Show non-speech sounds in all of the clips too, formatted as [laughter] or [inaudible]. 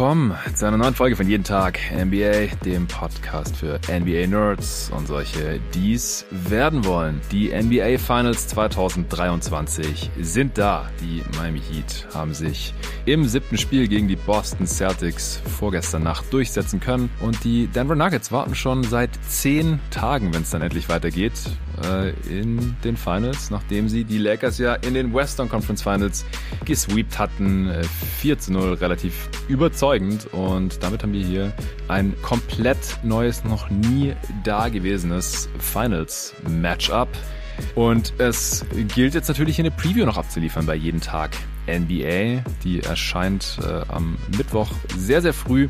willkommen zu einer neuen Folge von Jeden Tag NBA, dem Podcast für NBA Nerds und solche, die es werden wollen. Die NBA Finals 2023 sind da. Die Miami Heat haben sich im siebten Spiel gegen die Boston Celtics vorgestern Nacht durchsetzen können und die Denver Nuggets warten schon seit zehn Tagen, wenn es dann endlich weitergeht, äh, in den Finals, nachdem sie die Lakers ja in den Western Conference Finals gesweept hatten. 4 äh, zu 0 relativ überzeugend und damit haben wir hier ein komplett neues, noch nie dagewesenes Finals Matchup. Und es gilt jetzt natürlich hier eine Preview noch abzuliefern bei jeden Tag NBA. Die erscheint äh, am Mittwoch sehr, sehr früh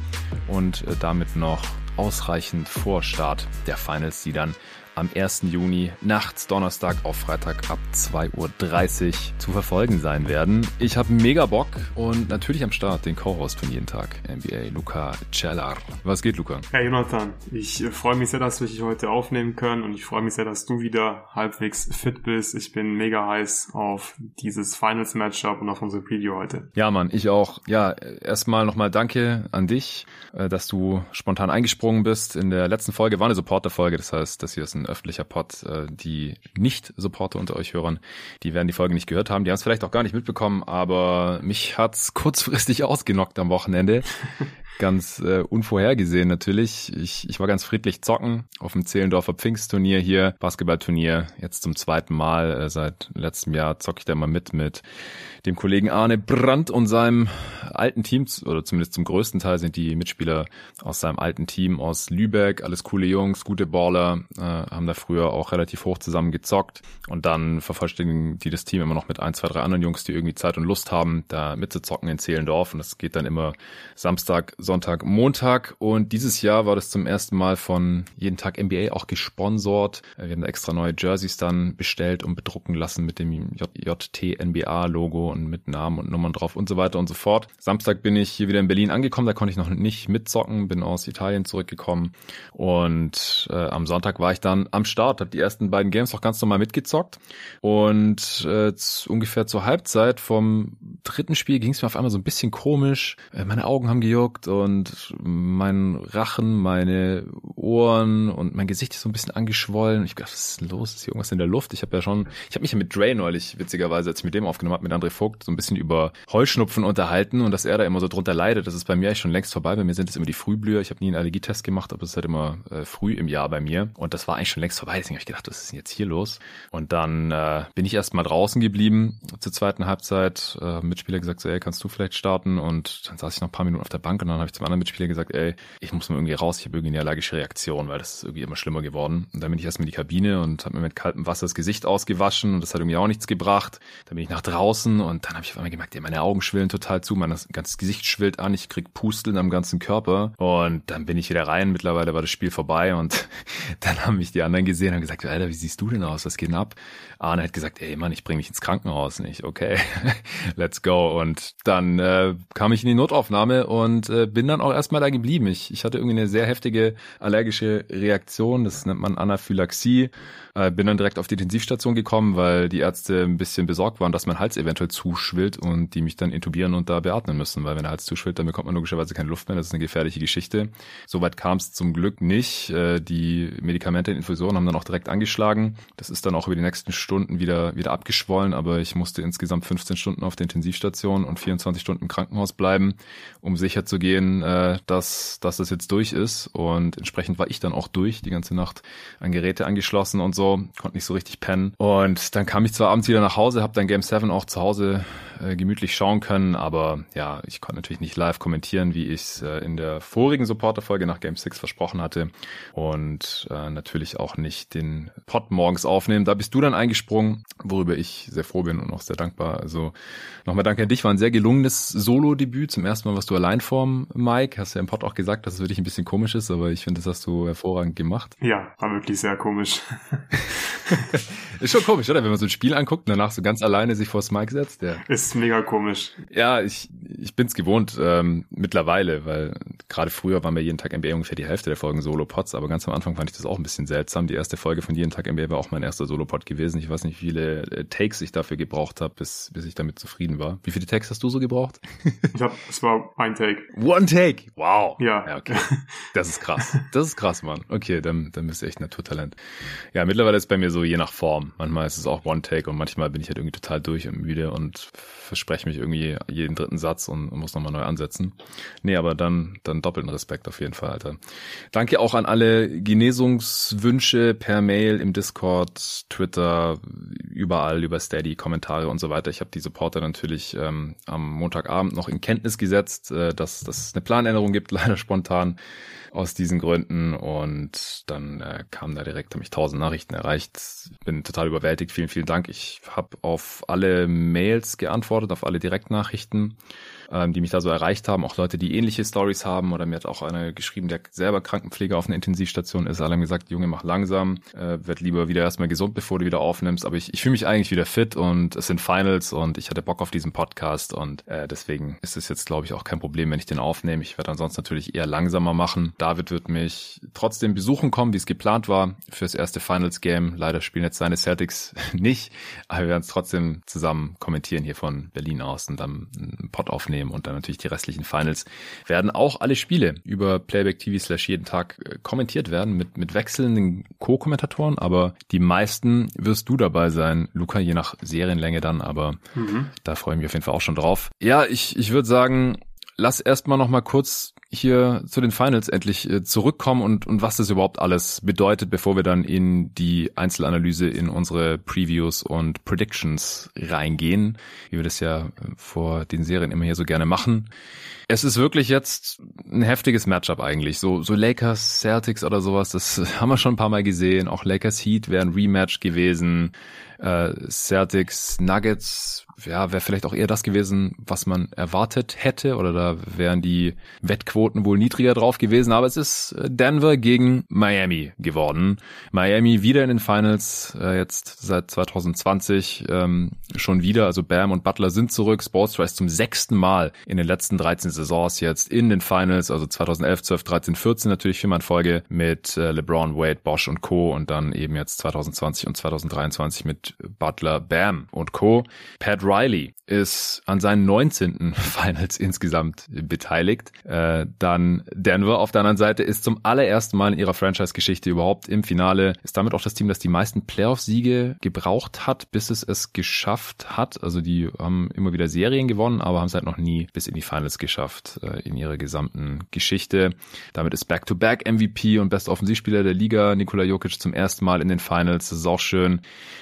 und äh, damit noch ausreichend vor Start der Finals, die dann am 1. Juni nachts Donnerstag auf Freitag ab 2.30 Uhr zu verfolgen sein werden. Ich habe mega Bock und natürlich am Start den Co-Host von jeden Tag, NBA Luca Cellar. Was geht, Luca? Hey Jonathan, ich äh, freue mich sehr, dass wir dich heute aufnehmen können und ich freue mich sehr, dass du wieder halbwegs fit bist. Ich bin mega heiß auf dieses Finals Matchup und auf unsere Preview heute. Ja, Mann, ich auch. Ja, erstmal nochmal danke an dich, äh, dass du spontan eingesprungen bist. In der letzten Folge war eine Supporter-Folge, das heißt, dass hier ist ein öffentlicher Pod. Äh, die Nicht-Supporter unter euch Hörern, die werden die Folge nicht gehört haben. Die haben es vielleicht auch gar nicht mitbekommen, aber mich hat's kurzfristig ausgenockt am Wochenende. Ganz äh, unvorhergesehen natürlich. Ich, ich war ganz friedlich zocken auf dem Zehlendorfer Pfingstturnier hier, Basketballturnier, jetzt zum zweiten Mal. Äh, seit letztem Jahr zocke ich da mal mit mit dem Kollegen Arne Brandt und seinem alten Team, oder zumindest zum größten Teil sind die Mitspieler aus seinem alten Team aus Lübeck, alles coole Jungs, gute Baller, äh, haben da früher auch relativ hoch zusammen gezockt und dann vervollständigen die das Team immer noch mit ein, zwei, drei anderen Jungs, die irgendwie Zeit und Lust haben, da mitzuzocken in Zehlendorf und das geht dann immer Samstag, Sonntag, Montag und dieses Jahr war das zum ersten Mal von jeden Tag NBA auch gesponsort. Äh, wir haben extra neue Jerseys dann bestellt und bedrucken lassen mit dem JT NBA Logo und mit Namen und Nummern drauf und so weiter und so fort. Samstag bin ich hier wieder in Berlin angekommen, da konnte ich noch nicht mitzocken, bin aus Italien zurückgekommen und äh, am Sonntag war ich dann am Start, habe die ersten beiden Games auch ganz normal mitgezockt und äh, ungefähr zur Halbzeit vom dritten Spiel ging es mir auf einmal so ein bisschen komisch. Äh, meine Augen haben gejuckt und mein Rachen, meine Ohren und mein Gesicht ist so ein bisschen angeschwollen. Ich dachte, was ist denn los? Ist hier irgendwas in der Luft? Ich habe ja schon, ich habe mich ja mit Dre neulich, witzigerweise, als ich mit dem aufgenommen habe, mit André Vogt, so ein bisschen über Heuschnupfen unterhalten und dass er da immer so drunter leidet. Das ist bei mir eigentlich schon längst vorbei. Bei mir sind es immer die Frühblüher. Ich habe nie einen Allergietest gemacht, aber es ist halt immer äh, früh im Jahr bei mir. Und das war eigentlich schon längst vorbei. Deswegen habe ich gedacht, was ist denn jetzt hier los? Und dann äh, bin ich erst mal draußen geblieben zur zweiten Halbzeit. Äh, Mitspieler gesagt, so, ey, kannst du vielleicht starten? Und dann saß ich noch ein paar Minuten auf der Bank und dann habe ich zum anderen Mitspieler gesagt, ey, ich muss mal irgendwie raus, ich habe irgendwie eine allergische Reaktion, weil das ist irgendwie immer schlimmer geworden. Und dann bin ich erst mal in die Kabine und habe mir mit kaltem Wasser das Gesicht ausgewaschen und das hat irgendwie auch nichts gebracht. Dann bin ich nach draußen und dann habe ich auf einmal gemerkt, ey, meine Augen schwillen total zu, mein ganzes Gesicht schwillt an, ich krieg Pusteln am ganzen Körper und dann bin ich wieder rein. Mittlerweile war das Spiel vorbei und [laughs] dann haben mich die anderen gesehen und gesagt, Alter, wie siehst du denn aus? Was geht denn ab? Arne hat gesagt, ey Mann, ich bringe mich ins Krankenhaus. Nicht, okay, [laughs] let's go. Und dann äh, kam ich in die Notaufnahme und äh, bin dann auch erstmal da geblieben. Ich, ich hatte irgendwie eine sehr heftige allergische Reaktion, das nennt man Anaphylaxie. Äh, bin dann direkt auf die Intensivstation gekommen, weil die Ärzte ein bisschen besorgt waren, dass mein Hals eventuell zuschwillt und die mich dann intubieren und da beatmen müssen, weil wenn der Hals zuschwillt, dann bekommt man logischerweise keine Luft mehr. Das ist eine gefährliche Geschichte. Soweit kam es zum Glück nicht. Äh, die Medikamente in Infusionen haben dann auch direkt angeschlagen. Das ist dann auch über die nächsten Stunden wieder, wieder abgeschwollen, aber ich musste insgesamt 15 Stunden auf der Intensivstation und 24 Stunden im Krankenhaus bleiben, um sicher zu gehen, äh, dass, dass das jetzt durch ist. Und entsprechend war ich dann auch durch, die ganze Nacht an Geräte angeschlossen und so konnte nicht so richtig pennen. Und dann kam ich zwar abends wieder nach Hause, habe dann Game 7 auch zu Hause äh, gemütlich schauen können, aber ja, ich konnte natürlich nicht live kommentieren, wie ich es äh, in der vorigen Supporter-Folge nach Game 6 versprochen hatte. Und äh, natürlich auch nicht den Pod morgens aufnehmen. Da bist du dann eingesprungen, worüber ich sehr froh bin und auch sehr dankbar. Also nochmal danke an dich, war ein sehr gelungenes Solo-Debüt. Zum ersten Mal warst du allein vorm Mike. Hast ja im Pod auch gesagt, dass es für dich ein bisschen komisch ist, aber ich finde, das hast du hervorragend gemacht. Ja, war wirklich sehr komisch. [laughs] ist schon komisch, oder? Wenn man so ein Spiel anguckt und danach so ganz alleine sich vors Mic setzt. Ja. Ist mega komisch. Ja, ich, ich bin's gewohnt ähm, mittlerweile, weil gerade früher waren wir jeden Tag NBA ungefähr die Hälfte der Folgen Solo-Pods, aber ganz am Anfang fand ich das auch ein bisschen seltsam. Die erste Folge von jeden Tag NBA war auch mein erster Solo-Pod gewesen. Ich weiß nicht, wie viele äh, Takes ich dafür gebraucht habe, bis, bis ich damit zufrieden war. Wie viele Takes hast du so gebraucht? ich hab, es war ein Take. One One Take. Wow. Ja. ja. okay. Das ist krass. Das ist krass, Mann. Okay, dann, dann bist du echt Naturtalent. Ja, mittlerweile ist bei mir so je nach Form. Manchmal ist es auch One Take und manchmal bin ich halt irgendwie total durch und müde und verspreche mich irgendwie jeden dritten Satz und, muss nochmal neu ansetzen. Nee, aber dann, dann doppelten Respekt auf jeden Fall, Alter. Danke auch an alle Genesungswünsche per Mail im Discord, Twitter, überall über Steady, Kommentare und so weiter. Ich habe die Supporter natürlich ähm, am Montagabend noch in Kenntnis gesetzt, äh, dass, dass es eine Planänderung gibt, [laughs] leider spontan aus diesen Gründen. Und dann äh, kam da direkt, habe ich tausend Nachrichten erreicht, bin total überwältigt, vielen, vielen Dank. Ich habe auf alle Mails geantwortet, auf alle Direktnachrichten ähm, die mich da so erreicht haben, auch Leute, die ähnliche Stories haben oder mir hat auch einer geschrieben, der selber Krankenpfleger auf einer Intensivstation ist, alle haben gesagt, Junge, mach langsam, äh, werd lieber wieder erstmal gesund, bevor du wieder aufnimmst, aber ich, ich fühle mich eigentlich wieder fit und es sind Finals und ich hatte Bock auf diesen Podcast und äh, deswegen ist es jetzt, glaube ich, auch kein Problem, wenn ich den aufnehme. Ich werde ansonsten natürlich eher langsamer machen. David wird mich trotzdem besuchen kommen, wie es geplant war, fürs erste Finals-Game. Leider spielen jetzt seine Celtics [laughs] nicht, aber wir werden es trotzdem zusammen kommentieren hier von Berlin aus und dann einen Pod aufnehmen aufnehmen und dann natürlich die restlichen Finals werden auch alle Spiele über Playback TV slash jeden Tag äh, kommentiert werden mit, mit wechselnden Co-Kommentatoren, aber die meisten wirst du dabei sein, Luca, je nach Serienlänge dann, aber mhm. da freue ich mich auf jeden Fall auch schon drauf. Ja, ich, ich würde sagen, lass erstmal noch mal kurz hier zu den Finals endlich äh, zurückkommen und, und was das überhaupt alles bedeutet, bevor wir dann in die Einzelanalyse in unsere Previews und Predictions reingehen, wie wir das ja äh, vor den Serien immer hier so gerne machen. Es ist wirklich jetzt ein heftiges Matchup eigentlich. So, so Lakers, Celtics oder sowas, das [laughs] haben wir schon ein paar Mal gesehen. Auch Lakers Heat wäre ein Rematch gewesen. Äh, Celtics, Nuggets ja, wäre vielleicht auch eher das gewesen, was man erwartet hätte, oder da wären die Wettquoten wohl niedriger drauf gewesen, aber es ist Denver gegen Miami geworden. Miami wieder in den Finals, äh, jetzt seit 2020 ähm, schon wieder, also Bam und Butler sind zurück, Sportstra ist zum sechsten Mal in den letzten 13 Saisons jetzt in den Finals, also 2011, 12, 13, 14 natürlich viermal in Folge mit äh, LeBron, Wade, Bosch und Co. und dann eben jetzt 2020 und 2023 mit Butler, Bam und Co. Pat Riley ist an seinen 19. [laughs] Finals insgesamt beteiligt. Äh, dann Denver auf der anderen Seite ist zum allerersten Mal in ihrer Franchise-Geschichte überhaupt im Finale. Ist damit auch das Team, das die meisten Playoff-Siege gebraucht hat, bis es es geschafft hat. Also die haben immer wieder Serien gewonnen, aber haben es halt noch nie bis in die Finals geschafft äh, in ihrer gesamten Geschichte. Damit ist Back-to-Back MVP und bester Offensivspieler der Liga Nikola Jokic zum ersten Mal in den Finals. Das ist auch schön.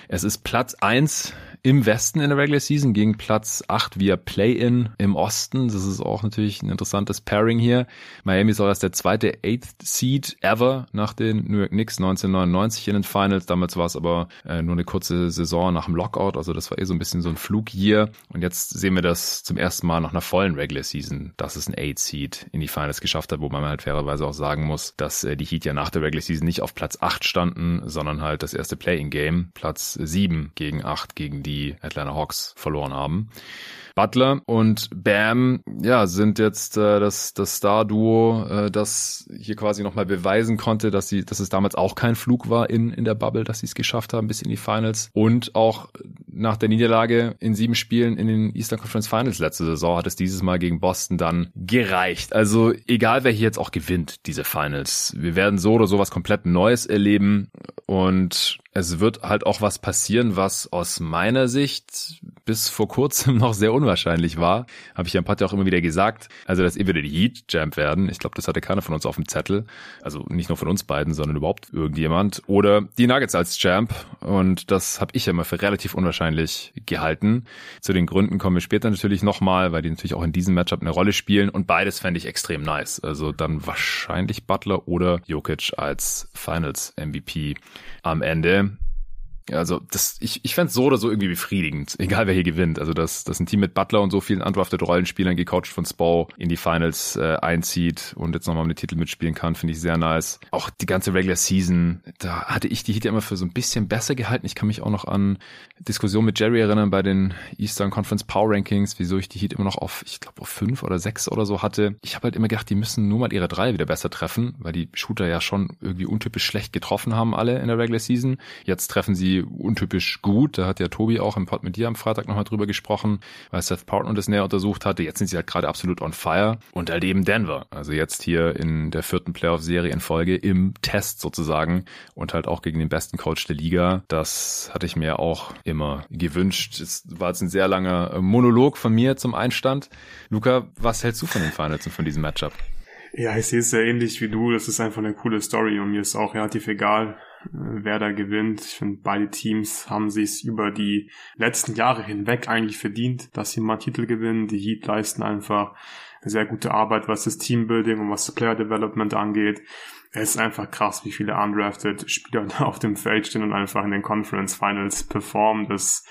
Es ist Platz eins im Westen in der Regular Season gegen Platz 8 via Play-In im Osten. Das ist auch natürlich ein interessantes Pairing hier. Miami auch erst der zweite Eighth Seed ever nach den New York Knicks 1999 in den Finals. Damals war es aber äh, nur eine kurze Saison nach dem Lockout. Also das war eh so ein bisschen so ein Flugyear. Und jetzt sehen wir das zum ersten Mal nach einer vollen Regular Season, dass es ein Eighth Seed in die Finals geschafft hat, wo man halt fairerweise auch sagen muss, dass äh, die Heat ja nach der Regular Season nicht auf Platz 8 standen, sondern halt das erste Play-In-Game, Platz 7 gegen 8 gegen die Atlanta Hawks verloren haben. Butler und Bam, ja, sind jetzt äh, das, das Star-Duo, äh, das hier quasi nochmal beweisen konnte, dass sie, dass es damals auch kein Flug war in, in der Bubble, dass sie es geschafft haben bis in die Finals. Und auch nach der Niederlage in sieben Spielen in den Eastern Conference Finals letzte Saison hat es dieses Mal gegen Boston dann gereicht. Also egal wer hier jetzt auch gewinnt, diese Finals, wir werden so oder so was komplett Neues erleben und es wird halt auch was passieren, was aus meiner Sicht bis vor kurzem [laughs] noch sehr unwahrscheinlich war. Habe ich ja im Pod auch immer wieder gesagt. Also, dass entweder die Heat Champ werden. Ich glaube, das hatte keiner von uns auf dem Zettel. Also nicht nur von uns beiden, sondern überhaupt irgendjemand. Oder die Nuggets als Champ. Und das habe ich ja immer für relativ unwahrscheinlich gehalten. Zu den Gründen kommen wir später natürlich nochmal, weil die natürlich auch in diesem Matchup eine Rolle spielen. Und beides fände ich extrem nice. Also dann wahrscheinlich Butler oder Jokic als Finals MVP am Ende. Also das, ich, ich fände so oder so irgendwie befriedigend, [laughs] egal wer hier gewinnt. Also dass, dass ein Team mit Butler und so vielen undrafted Rollenspielern gecoacht von Spo in die Finals äh, einzieht und jetzt nochmal um den Titel mitspielen kann, finde ich sehr nice. Auch die ganze Regular Season, da hatte ich die Heat ja immer für so ein bisschen besser gehalten. Ich kann mich auch noch an Diskussionen mit Jerry erinnern bei den Eastern Conference Power Rankings, wieso ich die Heat immer noch auf, ich glaube, auf fünf oder sechs oder so hatte. Ich habe halt immer gedacht, die müssen nur mal ihre drei wieder besser treffen, weil die Shooter ja schon irgendwie untypisch schlecht getroffen haben alle in der Regular Season. Jetzt treffen sie irgendwie untypisch gut. Da hat ja Tobi auch im Pod mit dir am Freitag nochmal drüber gesprochen, weil Seth Portman das näher untersucht hatte. Jetzt sind sie halt gerade absolut on fire und halt eben Denver. Also jetzt hier in der vierten Playoff-Serie in Folge im Test sozusagen und halt auch gegen den besten Coach der Liga. Das hatte ich mir auch immer gewünscht. Es war jetzt ein sehr langer Monolog von mir zum Einstand. Luca, was hältst du von den Finals und von diesem Matchup? Ja, ich sehe es sehr ähnlich wie du. Das ist einfach eine coole Story und mir ist auch relativ egal, äh, wer da gewinnt. Ich finde, beide Teams haben sich über die letzten Jahre hinweg eigentlich verdient, dass sie mal Titel gewinnen. Die Heat leisten einfach eine sehr gute Arbeit, was das Teambuilding und was das Player Development angeht. Es ist einfach krass, wie viele undrafted Spieler [laughs] da auf dem Feld stehen und einfach in den Conference Finals performen. Das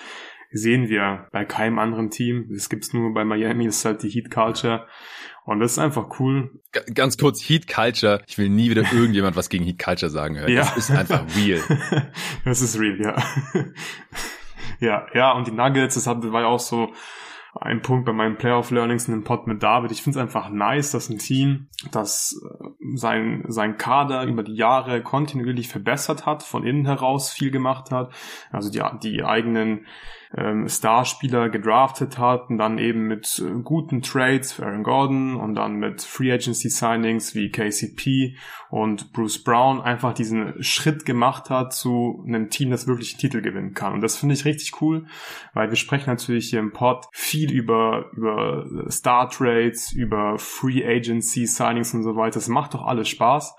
sehen wir bei keinem anderen Team. Das gibt's nur bei Miami, das ist halt die Heat Culture. Und das ist einfach cool. Ganz kurz, Heat Culture. Ich will nie wieder irgendjemand was gegen Heat Culture sagen hören. Ja. Das ist einfach real. [laughs] das ist real, ja. [laughs] ja, ja, und die Nuggets, das war ja auch so ein Punkt bei meinen Playoff-Learnings in dem Pod mit David. Ich finde es einfach nice, dass ein Team, das äh, sein, sein Kader über die Jahre kontinuierlich verbessert hat, von innen heraus viel gemacht hat, also die, die eigenen ähm, Starspieler gedraftet hat und dann eben mit äh, guten Trades für Aaron Gordon und dann mit Free Agency Signings wie KCP und Bruce Brown einfach diesen Schritt gemacht hat zu einem Team, das wirklich einen Titel gewinnen kann. Und das finde ich richtig cool, weil wir sprechen natürlich hier im Pod viel über, über Star Trades, über Free Agency Signings und so weiter. Das macht doch alles Spaß.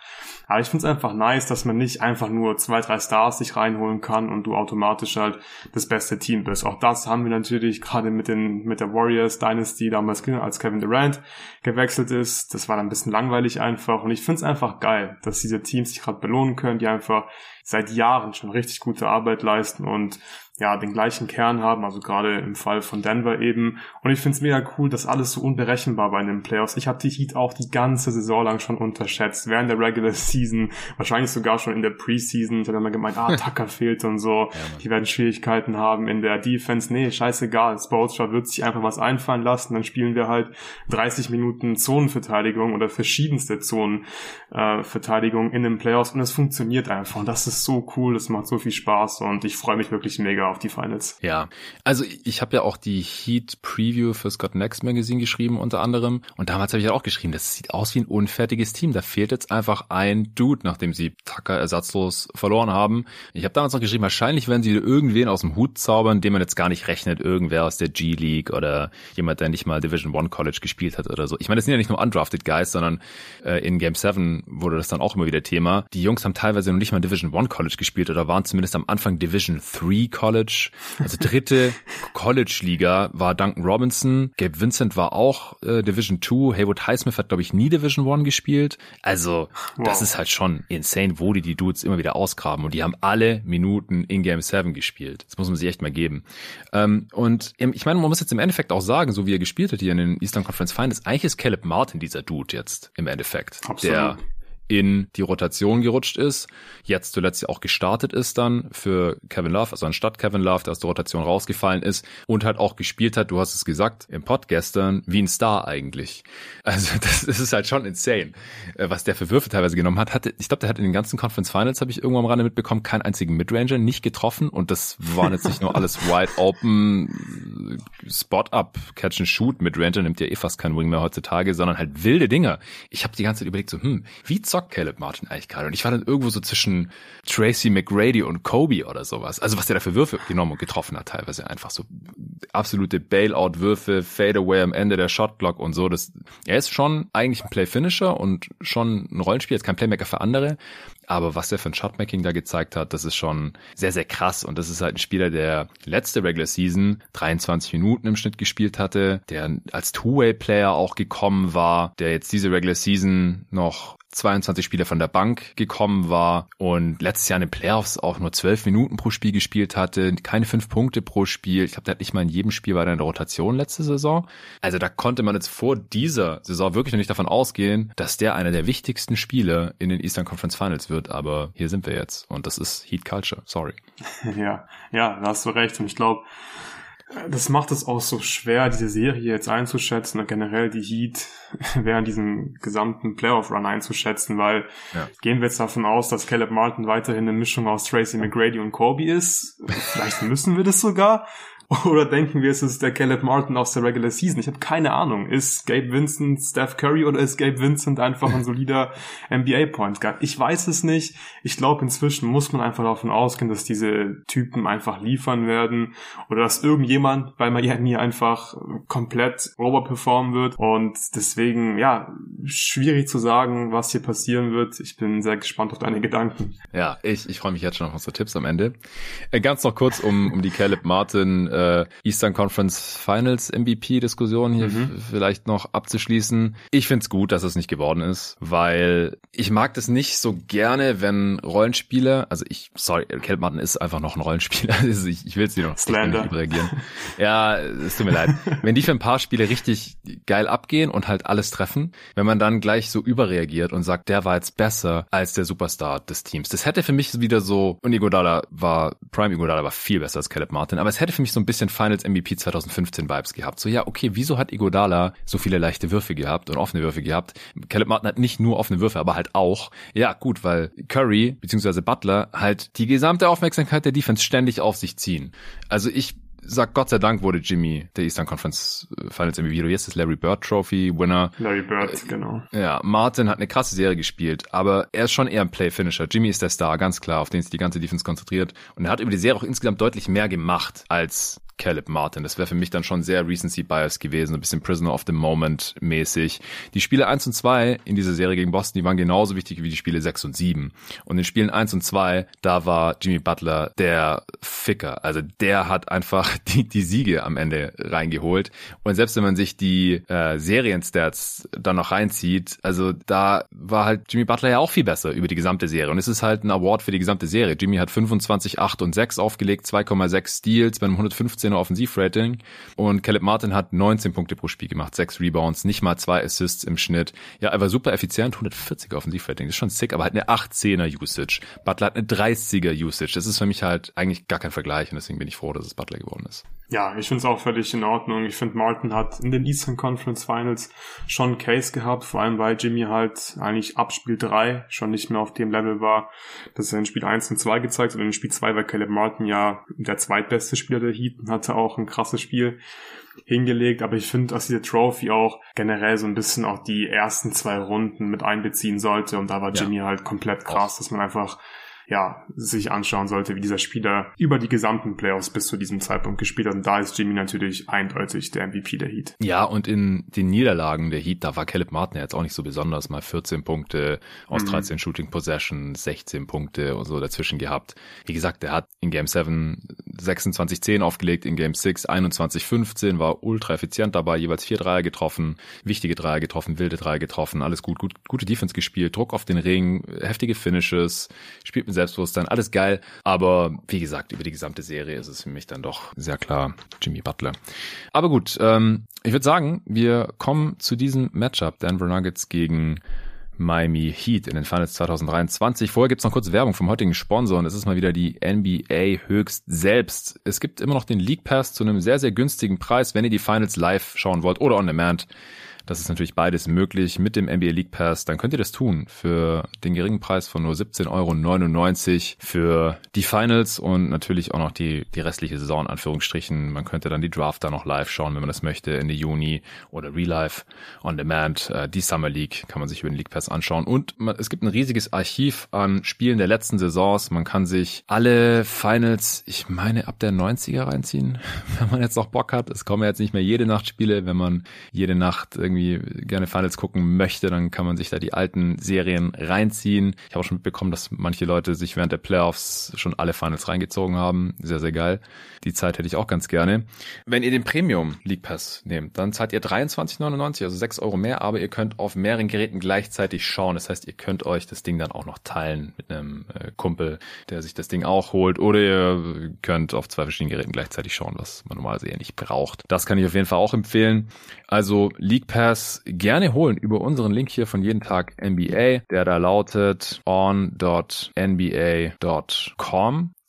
Aber ich finde es einfach nice, dass man nicht einfach nur zwei, drei Stars sich reinholen kann und du automatisch halt das beste Team bist. Auch das haben wir natürlich gerade mit den, mit der Warriors Dynasty damals, als Kevin Durant gewechselt ist. Das war dann ein bisschen langweilig einfach. Und ich finde es einfach geil, dass diese Teams sich gerade belohnen können, die einfach seit Jahren schon richtig gute Arbeit leisten und ja, den gleichen Kern haben, also gerade im Fall von Denver eben. Und ich finde es mega cool, dass alles so unberechenbar bei den Playoffs. Ich habe die Heat auch die ganze Saison lang schon unterschätzt, während der Regular Season, wahrscheinlich sogar schon in der Preseason. Ich habe immer gemeint, ah, [laughs] Tucker fehlt und so. Ja, die werden Schwierigkeiten haben in der Defense. Nee, scheißegal. Spolstra wird sich einfach was einfallen lassen. Dann spielen wir halt 30 Minuten Zonenverteidigung oder verschiedenste Zonenverteidigung äh, in den Playoffs und es funktioniert einfach. Und das ist so cool, das macht so viel Spaß und ich freue mich wirklich mega auf die Finals. Ja, also ich habe ja auch die Heat Preview für Scott Next Magazine geschrieben unter anderem und damals habe ich ja auch geschrieben, das sieht aus wie ein unfertiges Team. Da fehlt jetzt einfach ein Dude, nachdem sie Tucker ersatzlos verloren haben. Ich habe damals noch geschrieben, wahrscheinlich werden sie irgendwen aus dem Hut zaubern, den man jetzt gar nicht rechnet, irgendwer aus der G League oder jemand, der nicht mal Division One College gespielt hat oder so. Ich meine, das sind ja nicht nur undrafted Guys, sondern äh, in Game 7 wurde das dann auch immer wieder Thema. Die Jungs haben teilweise noch nicht mal Division One College gespielt oder waren zumindest am Anfang Division 3 College College, also dritte College-Liga war Duncan Robinson. Gabe Vincent war auch äh, Division 2. Haywood Highsmith hat, glaube ich, nie Division 1 gespielt. Also, wow. das ist halt schon insane, wo die die Dudes immer wieder ausgraben. Und die haben alle Minuten in Game 7 gespielt. Das muss man sich echt mal geben. Ähm, und ich meine, man muss jetzt im Endeffekt auch sagen, so wie er gespielt hat hier in den Eastern Conference Finals, eigentlich ist Caleb Martin dieser Dude jetzt im Endeffekt. Absolut. Der in die Rotation gerutscht ist, jetzt zuletzt ja auch gestartet ist dann für Kevin Love, also anstatt Kevin Love, der aus der Rotation rausgefallen ist und halt auch gespielt hat, du hast es gesagt, im Pod gestern, wie ein Star eigentlich. Also [laughs] das, das ist halt schon insane, äh, was der für Würfe teilweise genommen hat. Hatte, ich glaube, der hat in den ganzen Conference Finals, habe ich irgendwann am Rande mitbekommen, keinen einzigen Midranger nicht getroffen und das waren jetzt nicht nur alles [laughs] wide open, Spot-up, Catch and Shoot, Midranger nimmt ja eh fast kein Wing mehr heutzutage, sondern halt wilde Dinger. Ich habe die ganze Zeit überlegt so, hm, wie zockt Caleb Martin eigentlich gerade? Und ich war dann irgendwo so zwischen Tracy McGrady und Kobe oder sowas. Also was der da für Würfe genommen und getroffen hat, teilweise einfach so absolute Bailout-Würfe, Fadeaway am Ende der Shotblock und so. Das, er ist schon eigentlich ein Play-Finisher und schon ein Rollenspiel, jetzt kein Playmaker für andere. Aber was der für ein Shotmaking da gezeigt hat, das ist schon sehr, sehr krass. Und das ist halt ein Spieler, der letzte Regular Season 23 Minuten im Schnitt gespielt hatte, der als Two-Way-Player auch gekommen war, der jetzt diese Regular Season noch 22 Spiele von der Bank gekommen war und letztes Jahr in den Playoffs auch nur 12 Minuten pro Spiel gespielt hatte, keine 5 Punkte pro Spiel. Ich glaube, der hat nicht mal in jedem Spiel in der Rotation letzte Saison. Also da konnte man jetzt vor dieser Saison wirklich noch nicht davon ausgehen, dass der einer der wichtigsten Spiele in den Eastern Conference Finals wird. Aber hier sind wir jetzt und das ist Heat Culture. Sorry. [laughs] Ja, ja, da hast du recht. Und ich glaube, das macht es auch so schwer, diese Serie jetzt einzuschätzen und generell die Heat [laughs] während diesem gesamten Playoff-Run einzuschätzen, weil ja. gehen wir jetzt davon aus, dass Caleb Martin weiterhin eine Mischung aus Tracy McGrady und Kobe ist. Vielleicht müssen wir das sogar. [laughs] Oder denken wir, es ist der Caleb Martin aus der Regular Season? Ich habe keine Ahnung. Ist Gabe Vincent Steph Curry oder ist Gabe Vincent einfach ein solider [laughs] NBA-Point Guard? Ich weiß es nicht. Ich glaube, inzwischen muss man einfach davon ausgehen, dass diese Typen einfach liefern werden oder dass irgendjemand bei Miami einfach komplett overperformen wird. Und deswegen, ja, schwierig zu sagen, was hier passieren wird. Ich bin sehr gespannt auf deine Gedanken. Ja, ich, ich freue mich jetzt schon auf unsere Tipps am Ende. Äh, ganz noch kurz, um, um die Caleb Martin äh, Eastern Conference Finals MVP-Diskussion hier mhm. vielleicht noch abzuschließen. Ich find's gut, dass es nicht geworden ist, weil ich mag das nicht so gerne, wenn Rollenspieler, also ich, sorry, Caleb Martin ist einfach noch ein Rollenspieler, [laughs] also ich, ich will es dir noch Slander. nicht reagieren. Ja, es tut mir leid. Wenn die für ein paar Spiele richtig geil abgehen und halt alles treffen, wenn man dann gleich so überreagiert und sagt, der war jetzt besser als der Superstar des Teams. Das hätte für mich wieder so, und Igodala war, Prime Igodala war viel besser als Caleb Martin, aber es hätte für mich so ein bisschen Finals MVP 2015 Vibes gehabt. So, ja, okay, wieso hat Igodala so viele leichte Würfe gehabt und offene Würfe gehabt? Caleb Martin hat nicht nur offene Würfe, aber halt auch. Ja, gut, weil Curry bzw. Butler halt die gesamte Aufmerksamkeit der Defense ständig auf sich ziehen. Also ich sag Gott sei Dank wurde Jimmy der Eastern Conference äh, Finals MVP. Du jetzt ist Larry Bird Trophy Winner. Larry Bird, äh, genau. Ja, Martin hat eine krasse Serie gespielt, aber er ist schon eher ein Play-Finisher. Jimmy ist der Star, ganz klar, auf den sich die ganze Defense konzentriert. Und er hat über die Serie auch insgesamt deutlich mehr gemacht als Caleb Martin. Das wäre für mich dann schon sehr Recency Bias gewesen, ein bisschen Prisoner of the Moment mäßig. Die Spiele 1 und 2 in dieser Serie gegen Boston, die waren genauso wichtig wie die Spiele 6 und 7. Und in Spielen 1 und 2, da war Jimmy Butler der Ficker. Also der hat einfach [laughs] die, die Siege am Ende reingeholt. Und selbst wenn man sich die äh, Serienstats dann noch reinzieht, also da war halt Jimmy Butler ja auch viel besser über die gesamte Serie. Und es ist halt ein Award für die gesamte Serie. Jimmy hat 25, 8 und 6 aufgelegt, 2,6 Steals bei einem 115 16er Offensivrating und Caleb Martin hat 19 Punkte pro Spiel gemacht, 6 Rebounds, nicht mal zwei Assists im Schnitt. Ja, er war super effizient, 140er Offensivrating, das ist schon sick, aber halt eine 18er Usage. Butler hat eine 30er Usage. Das ist für mich halt eigentlich gar kein Vergleich und deswegen bin ich froh, dass es Butler geworden ist. Ja, ich finde es auch völlig in Ordnung. Ich finde, Martin hat in den Eastern Conference Finals schon einen Case gehabt, vor allem weil Jimmy halt eigentlich ab Spiel 3 schon nicht mehr auf dem Level war, dass er in Spiel 1 und 2 gezeigt hat. Und in Spiel 2 war Caleb Martin ja der zweitbeste Spieler der Heat und hatte auch ein krasses Spiel hingelegt, aber ich finde, dass diese Trophy auch generell so ein bisschen auch die ersten zwei Runden mit einbeziehen sollte und da war Jimmy ja. halt komplett krass, dass man einfach ja, sich anschauen sollte, wie dieser Spieler über die gesamten Playoffs bis zu diesem Zeitpunkt gespielt hat. Und da ist Jimmy natürlich eindeutig der MVP der Heat. Ja, und in den Niederlagen der Heat, da war Caleb Martin ja jetzt auch nicht so besonders. Mal 14 Punkte aus 13 mhm. Shooting Possessions, 16 Punkte und so dazwischen gehabt. Wie gesagt, er hat in Game 7 26-10 aufgelegt, in Game 6 21-15, war ultra effizient dabei, jeweils vier Dreier getroffen, wichtige Dreier getroffen, wilde Dreier getroffen, alles gut, gut gute Defense gespielt, Druck auf den Ring, heftige Finishes, spielt mit Selbstbewusstsein, alles geil. Aber wie gesagt, über die gesamte Serie ist es für mich dann doch sehr klar Jimmy Butler. Aber gut, ähm, ich würde sagen, wir kommen zu diesem Matchup Denver Nuggets gegen Miami Heat in den Finals 2023. Vorher gibt's noch kurz Werbung vom heutigen Sponsor und es ist mal wieder die NBA höchst selbst. Es gibt immer noch den League Pass zu einem sehr, sehr günstigen Preis, wenn ihr die Finals live schauen wollt oder on demand. Das ist natürlich beides möglich mit dem NBA League Pass. Dann könnt ihr das tun für den geringen Preis von nur 17,99 Euro für die Finals und natürlich auch noch die, die restliche Saison, Anführungsstrichen. Man könnte dann die Draft da noch live schauen, wenn man das möchte, Ende Juni oder Real Life on Demand. Äh, die Summer League kann man sich über den League Pass anschauen. Und es gibt ein riesiges Archiv an Spielen der letzten Saisons. Man kann sich alle Finals, ich meine, ab der 90er reinziehen, [laughs] wenn man jetzt noch Bock hat. Es kommen jetzt nicht mehr jede Nacht Spiele, wenn man jede Nacht irgendwie irgendwie gerne Finals gucken möchte, dann kann man sich da die alten Serien reinziehen. Ich habe auch schon mitbekommen, dass manche Leute sich während der Playoffs schon alle Finals reingezogen haben. Sehr, sehr geil. Die Zeit hätte ich auch ganz gerne. Wenn ihr den Premium League Pass nehmt, dann zahlt ihr 23,99, also 6 Euro mehr, aber ihr könnt auf mehreren Geräten gleichzeitig schauen. Das heißt, ihr könnt euch das Ding dann auch noch teilen mit einem äh, Kumpel, der sich das Ding auch holt. Oder ihr könnt auf zwei verschiedenen Geräten gleichzeitig schauen, was man normalerweise eher nicht braucht. Das kann ich auf jeden Fall auch empfehlen. Also League Pass gerne holen über unseren Link hier von jeden Tag NBA, der da lautet on.nba.com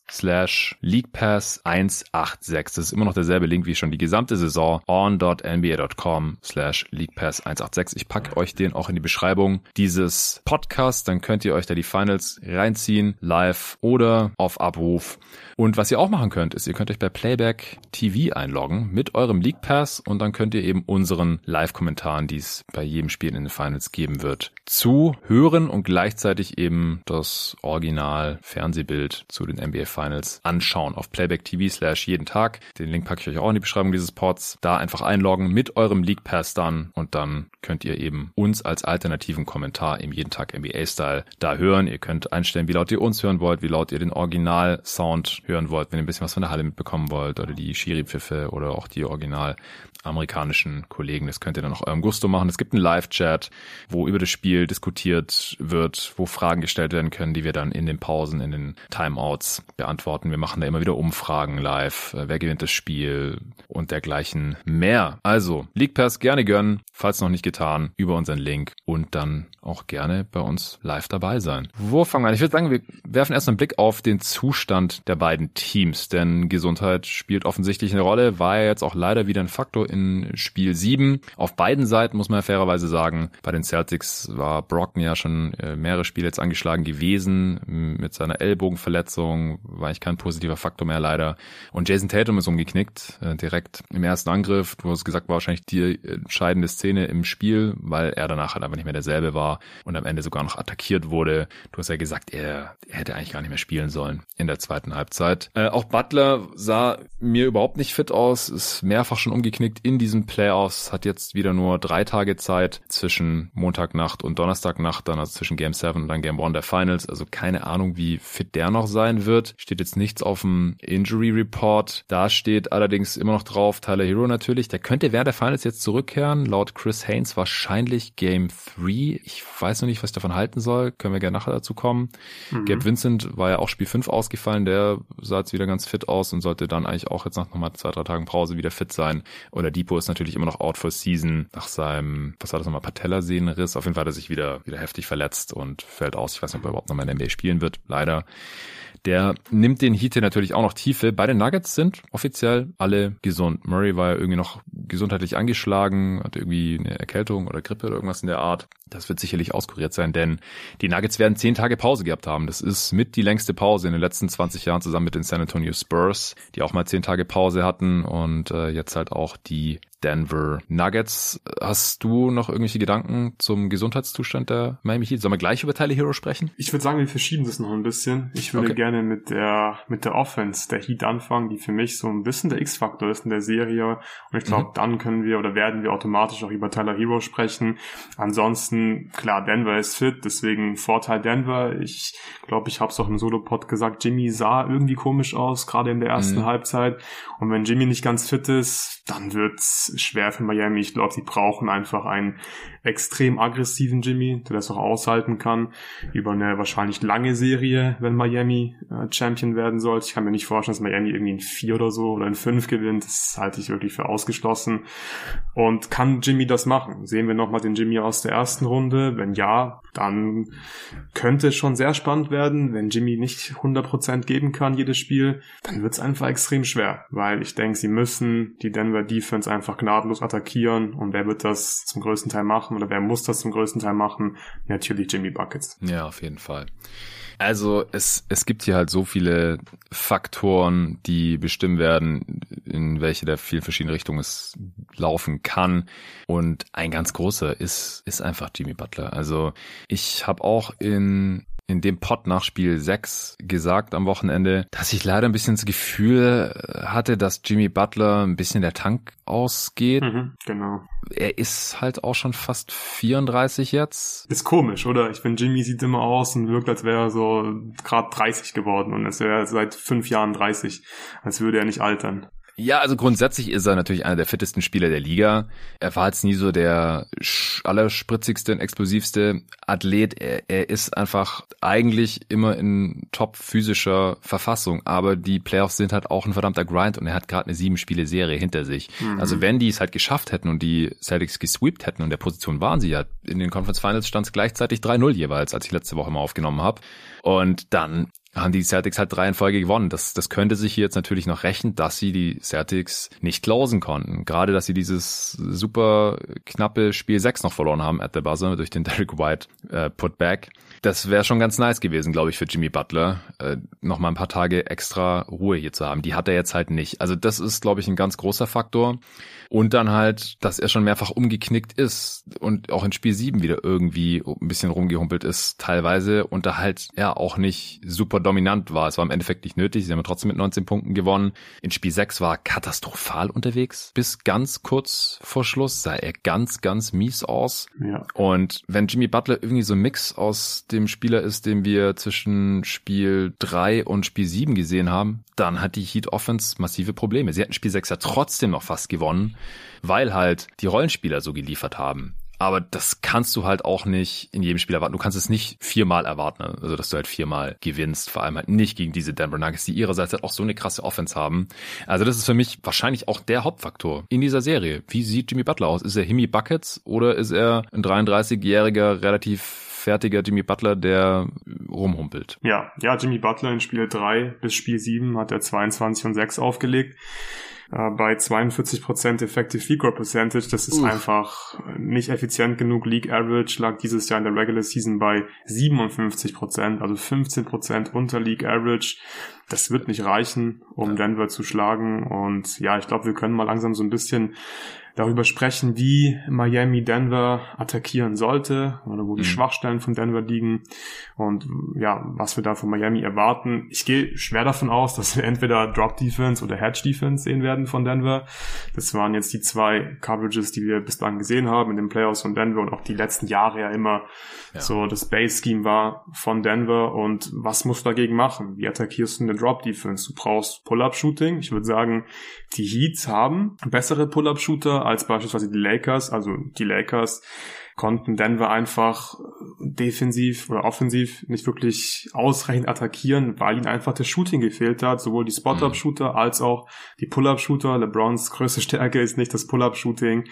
slash leaguepass 186. Das ist immer noch derselbe Link wie schon die gesamte Saison. on.nba.com slash leaguepass 186. Ich packe euch den auch in die Beschreibung dieses Podcasts. Dann könnt ihr euch da die Finals reinziehen, live oder auf Abruf. Und was ihr auch machen könnt, ist, ihr könnt euch bei Playback TV einloggen mit eurem League Pass und dann könnt ihr eben unseren Live-Kommentaren, die es bei jedem Spiel in den Finals geben wird, zuhören und gleichzeitig eben das Original Fernsehbild zu den NBA Finals anschauen auf Playback TV slash jeden Tag. Den Link packe ich euch auch in die Beschreibung dieses Pods. Da einfach einloggen mit eurem League Pass dann und dann könnt ihr eben uns als alternativen Kommentar im jeden Tag NBA Style da hören. Ihr könnt einstellen, wie laut ihr uns hören wollt, wie laut ihr den Original Sound hören wollt, wenn ihr ein bisschen was von der Halle mitbekommen wollt oder die Schiri-Pfiffe oder auch die original amerikanischen Kollegen. Das könnt ihr dann auch eurem Gusto machen. Es gibt einen Live-Chat, wo über das Spiel diskutiert wird, wo Fragen gestellt werden können, die wir dann in den Pausen, in den Timeouts beantworten. Wir machen da immer wieder Umfragen live. Äh, wer gewinnt das Spiel und dergleichen mehr. Also, League Pass gerne gönnen, falls noch nicht getan, über unseren Link und dann auch gerne bei uns live dabei sein. Wo fangen wir an? Ich würde sagen, wir werfen erst einen Blick auf den Zustand der beiden Teams, denn Gesundheit spielt offensichtlich eine Rolle, war ja jetzt auch leider wieder ein Faktor in Spiel 7. Auf beiden Seiten muss man fairerweise sagen, bei den Celtics war Brocken ja schon äh, mehrere Spiele jetzt angeschlagen gewesen mit seiner Ellbogenverletzung, war eigentlich kein positiver Faktor mehr leider. Und Jason Tatum ist umgeknickt, äh, direkt im ersten Angriff. Du hast gesagt, war wahrscheinlich die entscheidende Szene im Spiel, weil er danach halt einfach nicht mehr derselbe war und am Ende sogar noch attackiert wurde. Du hast ja gesagt, er, er hätte eigentlich gar nicht mehr spielen sollen in der zweiten Halbzeit. Äh, auch Butler sah mir überhaupt nicht fit aus, ist mehrfach schon umgeknickt in diesen Playoffs, hat jetzt wieder nur drei Tage Zeit zwischen Montagnacht und Donnerstagnacht, dann also zwischen Game 7 und dann Game 1 der Finals. Also keine Ahnung, wie fit der noch sein wird. Steht jetzt nichts auf dem Injury Report. Da steht allerdings immer noch drauf, Tyler Hero natürlich. Der könnte während der Finals jetzt zurückkehren. Laut Chris Haynes wahrscheinlich Game 3. Ich weiß noch nicht, was ich davon halten soll. Können wir gerne nachher dazu kommen. Mhm. Gabe Vincent war ja auch Spiel 5 ausgefallen. Der sah jetzt wieder ganz fit aus und sollte dann eigentlich auch jetzt nach nochmal zwei, drei Tagen Pause wieder fit sein. Oder Depot ist natürlich immer noch out for season nach seinem, was war das nochmal, Patellasehnenriss. Auf jeden Fall hat er sich wieder, wieder heftig verletzt und fällt aus. Ich weiß nicht, ob er überhaupt nochmal in der NBA spielen wird. Leider. Der nimmt den Heat natürlich auch noch Tiefe. Beide Nuggets sind offiziell alle gesund. Murray war ja irgendwie noch gesundheitlich angeschlagen, hatte irgendwie eine Erkältung oder Grippe oder irgendwas in der Art. Das wird sicherlich auskuriert sein, denn die Nuggets werden zehn Tage Pause gehabt haben. Das ist mit die längste Pause in den letzten 20 Jahren zusammen mit den San Antonio Spurs, die auch mal zehn Tage Pause hatten und äh, jetzt halt auch die Denver Nuggets. Hast du noch irgendwelche Gedanken zum Gesundheitszustand der Miami Heat? Sollen wir gleich über Tyler Hero sprechen? Ich würde sagen, wir verschieben das noch ein bisschen. Ich würde okay. gerne mit der, mit der Offense der Heat anfangen, die für mich so ein bisschen der X-Faktor ist in der Serie. Und ich glaube, mhm. dann können wir oder werden wir automatisch auch über Tyler Hero sprechen. Ansonsten, klar, Denver ist fit, deswegen Vorteil Denver. Ich glaube, ich habe es auch im Solo-Pod gesagt, Jimmy sah irgendwie komisch aus, gerade in der ersten mhm. Halbzeit. Und wenn Jimmy nicht ganz fit ist, dann wird's schwer für Miami. Ich glaube, sie brauchen einfach einen extrem aggressiven Jimmy, der das auch aushalten kann über eine wahrscheinlich lange Serie, wenn Miami äh, Champion werden sollte. Ich kann mir nicht vorstellen, dass Miami irgendwie in vier oder so oder in fünf gewinnt. Das halte ich wirklich für ausgeschlossen. Und kann Jimmy das machen? Sehen wir nochmal den Jimmy aus der ersten Runde? Wenn ja, dann könnte es schon sehr spannend werden. Wenn Jimmy nicht 100% geben kann, jedes Spiel, dann wird es einfach extrem schwer, weil ich denke, sie müssen die Denver Defense einfach gnadenlos attackieren und wer wird das zum größten Teil machen oder wer muss das zum größten Teil machen? Natürlich Jimmy Buckets. Ja, auf jeden Fall. Also es, es gibt hier halt so viele Faktoren, die bestimmen werden, in welche der vielen verschiedenen Richtungen es laufen kann. Und ein ganz großer ist, ist einfach Jimmy Butler. Also ich habe auch in in dem Pod nach Spiel 6 gesagt am Wochenende, dass ich leider ein bisschen das Gefühl hatte, dass Jimmy Butler ein bisschen der Tank ausgeht. Mhm, genau. Er ist halt auch schon fast 34 jetzt. Ist komisch, oder? Ich finde, Jimmy sieht immer aus und wirkt, als wäre er so gerade 30 geworden und es wäre seit fünf Jahren 30, als würde er nicht altern. Ja, also grundsätzlich ist er natürlich einer der fittesten Spieler der Liga. Er war jetzt nie so der allerspritzigste und explosivste Athlet. Er, er ist einfach eigentlich immer in top physischer Verfassung. Aber die Playoffs sind halt auch ein verdammter Grind und er hat gerade eine sieben Spiele Serie hinter sich. Mhm. Also wenn die es halt geschafft hätten und die Celtics gesweept hätten und der Position waren sie ja, in den Conference Finals stand es gleichzeitig 3-0 jeweils, als ich letzte Woche mal aufgenommen habe. Und dann haben die Celtics halt drei in Folge gewonnen. Das, das könnte sich hier jetzt natürlich noch rächen, dass sie die Celtics nicht closen konnten. Gerade, dass sie dieses super knappe Spiel 6 noch verloren haben at the buzzer durch den [laughs] Derek White äh, Putback. Das wäre schon ganz nice gewesen, glaube ich, für Jimmy Butler, äh, noch mal ein paar Tage extra Ruhe hier zu haben. Die hat er jetzt halt nicht. Also das ist, glaube ich, ein ganz großer Faktor. Und dann halt, dass er schon mehrfach umgeknickt ist und auch in Spiel 7 wieder irgendwie ein bisschen rumgehumpelt ist teilweise und da halt ja auch nicht super dominant war. Es war im Endeffekt nicht nötig. Sie haben trotzdem mit 19 Punkten gewonnen. In Spiel 6 war er katastrophal unterwegs. Bis ganz kurz vor Schluss sah er ganz, ganz mies aus. Ja. Und wenn Jimmy Butler irgendwie so ein Mix aus dem Spieler ist, den wir zwischen Spiel 3 und Spiel 7 gesehen haben, dann hat die Heat Offense massive Probleme. Sie hätten Spiel 6 ja trotzdem noch fast gewonnen, weil halt die Rollenspieler so geliefert haben. Aber das kannst du halt auch nicht in jedem Spiel erwarten. Du kannst es nicht viermal erwarten, also dass du halt viermal gewinnst. Vor allem halt nicht gegen diese Denver Nuggets, die ihrerseits halt auch so eine krasse Offense haben. Also das ist für mich wahrscheinlich auch der Hauptfaktor in dieser Serie. Wie sieht Jimmy Butler aus? Ist er Himmy Buckets oder ist er ein 33-jähriger, relativ fertiger Jimmy Butler, der rumhumpelt. Ja, ja, Jimmy Butler in Spiel 3 bis Spiel 7 hat er 22 und 6 aufgelegt äh, bei 42% Effective Field Goal Percentage. Das ist Uff. einfach nicht effizient genug. League Average lag dieses Jahr in der Regular Season bei 57%, also 15% unter League Average. Das wird nicht reichen, um. Denver zu schlagen. Und ja, ich glaube, wir können mal langsam so ein bisschen darüber sprechen, wie Miami Denver attackieren sollte oder wo die mhm. Schwachstellen von Denver liegen und ja, was wir da von Miami erwarten. Ich gehe schwer davon aus, dass wir entweder Drop Defense oder Hedge Defense sehen werden von Denver. Das waren jetzt die zwei Coverages, die wir bislang gesehen haben in den Playoffs von Denver und auch die letzten Jahre ja immer ja. so das Base Scheme war von Denver und was musst du dagegen machen? Wie attackierst du eine Drop Defense? Du brauchst Pull-Up Shooting. Ich würde sagen, die Heats haben bessere Pull-Up Shooter als beispielsweise die Lakers. Also die Lakers konnten Denver einfach defensiv oder offensiv nicht wirklich ausreichend attackieren, weil ihnen einfach das Shooting gefehlt hat, sowohl die Spot-Up-Shooter als auch die Pull-Up-Shooter. LeBrons größte Stärke ist nicht das Pull-Up-Shooting.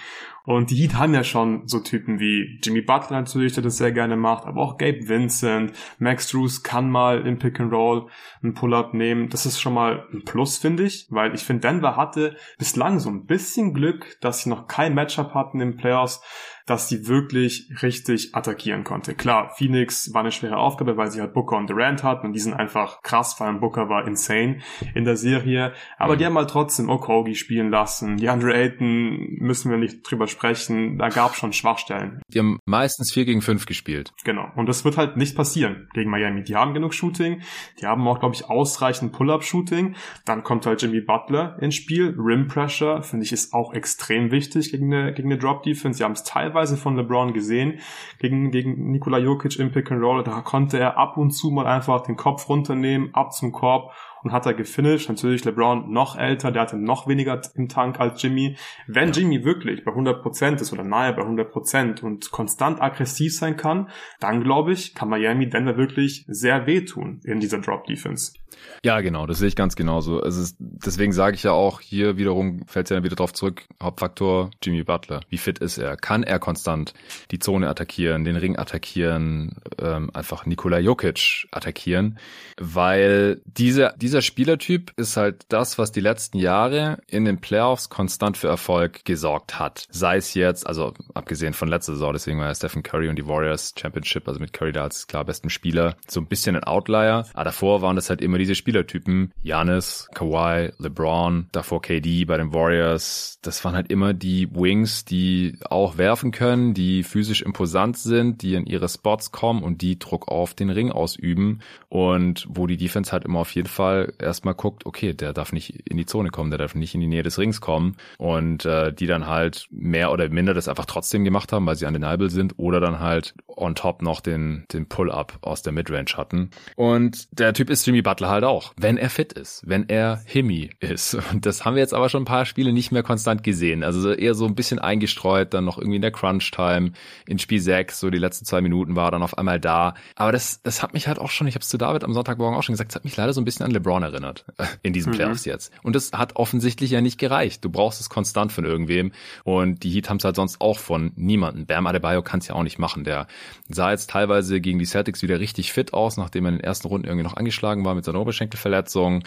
Und die Heat haben ja schon so Typen wie Jimmy Butler natürlich, der das sehr gerne macht, aber auch Gabe Vincent, Max Drews kann mal im Pick and Roll einen Pull-Up nehmen. Das ist schon mal ein Plus, finde ich, weil ich finde, Denver hatte bislang so ein bisschen Glück, dass sie noch kein Matchup hatten im Playoffs, dass sie wirklich richtig attackieren konnte. Klar, Phoenix war eine schwere Aufgabe, weil sie halt Booker und Durant hatten und die sind einfach krass, vor allem Booker war insane in der Serie. Aber mhm. die haben halt trotzdem Okogi spielen lassen. Die Andre Ayton müssen wir nicht drüber sprechen. Da gab schon Schwachstellen. Die haben meistens 4 gegen 5 gespielt. Genau. Und das wird halt nicht passieren gegen Miami. Die haben genug Shooting. Die haben auch, glaube ich, ausreichend Pull-Up-Shooting. Dann kommt halt Jimmy Butler ins Spiel. Rim Pressure, finde ich, ist auch extrem wichtig gegen eine, gegen eine Drop-Defense. Sie haben es teilweise teilweise von LeBron gesehen gegen, gegen Nikola Jokic im Pick and Roll. Da konnte er ab und zu mal einfach den Kopf runternehmen, ab zum Korb und hat er gefinisht. Natürlich LeBron noch älter, der hatte noch weniger im Tank als Jimmy. Wenn. Jimmy wirklich bei 100% ist oder nahe bei 100% und konstant aggressiv sein kann, dann glaube ich, kann Miami Denver wirklich sehr wehtun in dieser Drop Defense. Ja, genau, das sehe ich ganz genauso. Es, deswegen sage ich ja auch, hier wiederum fällt es ja wieder drauf zurück, Hauptfaktor Jimmy Butler. Wie fit ist er? Kann er konstant die Zone attackieren, den Ring attackieren, ähm, einfach Nikola Jokic attackieren? Weil diese, dieser Spielertyp ist halt das, was die letzten Jahre in den Playoffs konstant für Erfolg gesorgt hat. Sei es jetzt, also abgesehen von letzter Saison, deswegen war ja Stephen Curry und die Warriors Championship, also mit Curry da als klar besten Spieler, so ein bisschen ein Outlier. Aber davor waren das halt immer diese Spielertypen. Janis, Kawhi, LeBron, davor KD bei den Warriors. Das waren halt immer die Wings, die auch werfen können, die physisch imposant sind, die in ihre Spots kommen und die Druck auf den Ring ausüben. Und wo die Defense halt immer auf jeden Fall erstmal guckt, okay, der darf nicht in die Zone kommen, der darf nicht in die Nähe des Rings kommen. Und äh, die dann halt mehr oder minder das einfach trotzdem gemacht haben, weil sie undeniable sind oder dann halt on top noch den, den Pull-up aus der Midrange hatten. Und der Typ ist Jimmy Butler halt auch, wenn er fit ist, wenn er Himmy ist. Und das haben wir jetzt aber schon ein paar Spiele nicht mehr konstant gesehen. Also eher so ein bisschen eingestreut, dann noch irgendwie in der Crunch-Time, in Spiel 6, so die letzten zwei Minuten war dann auf einmal da. Aber das, das hat mich halt auch schon, ich habe es zu David am Sonntagmorgen auch schon gesagt, das hat mich leider so ein bisschen an LeBron LeBron erinnert in diesen mhm. Playoffs jetzt. Und das hat offensichtlich ja nicht gereicht. Du brauchst es konstant von irgendwem und die Heat haben es halt sonst auch von niemanden. Bam Adebayo kann es ja auch nicht machen. Der sah jetzt teilweise gegen die Celtics wieder richtig fit aus, nachdem er in den ersten Runden irgendwie noch angeschlagen war mit seiner Oberschenkelverletzung.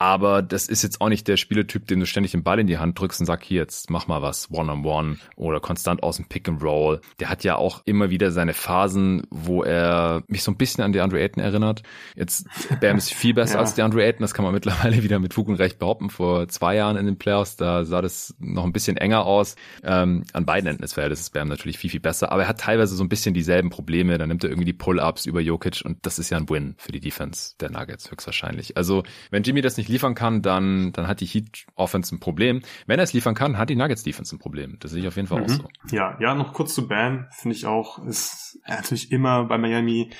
Aber das ist jetzt auch nicht der Spieletyp, dem du ständig den Ball in die Hand drückst und sag, hier, jetzt mach mal was, One-on-One -on -one oder konstant aus dem Pick and Roll. Der hat ja auch immer wieder seine Phasen, wo er mich so ein bisschen an DeAndre Ayton erinnert. Jetzt, Bam ist viel besser [laughs] ja. als DeAndre Ayton, das kann man mittlerweile wieder mit Fug und Recht behaupten. Vor zwei Jahren in den Playoffs, da sah das noch ein bisschen enger aus. Ähm, an beiden Enden des Feldes ist Bam natürlich viel, viel besser, aber er hat teilweise so ein bisschen dieselben Probleme. Dann nimmt er irgendwie die Pull-Ups über Jokic und das ist ja ein Win für die Defense der Nuggets höchstwahrscheinlich. Also, wenn Jimmy das nicht liefern kann, dann, dann hat die Heat Offense ein Problem. Wenn er es liefern kann, hat die Nuggets Defense ein Problem. Das sehe ich auf jeden Fall mhm. auch so. Ja, ja, noch kurz zu Bam, finde ich auch, ist natürlich immer bei Miami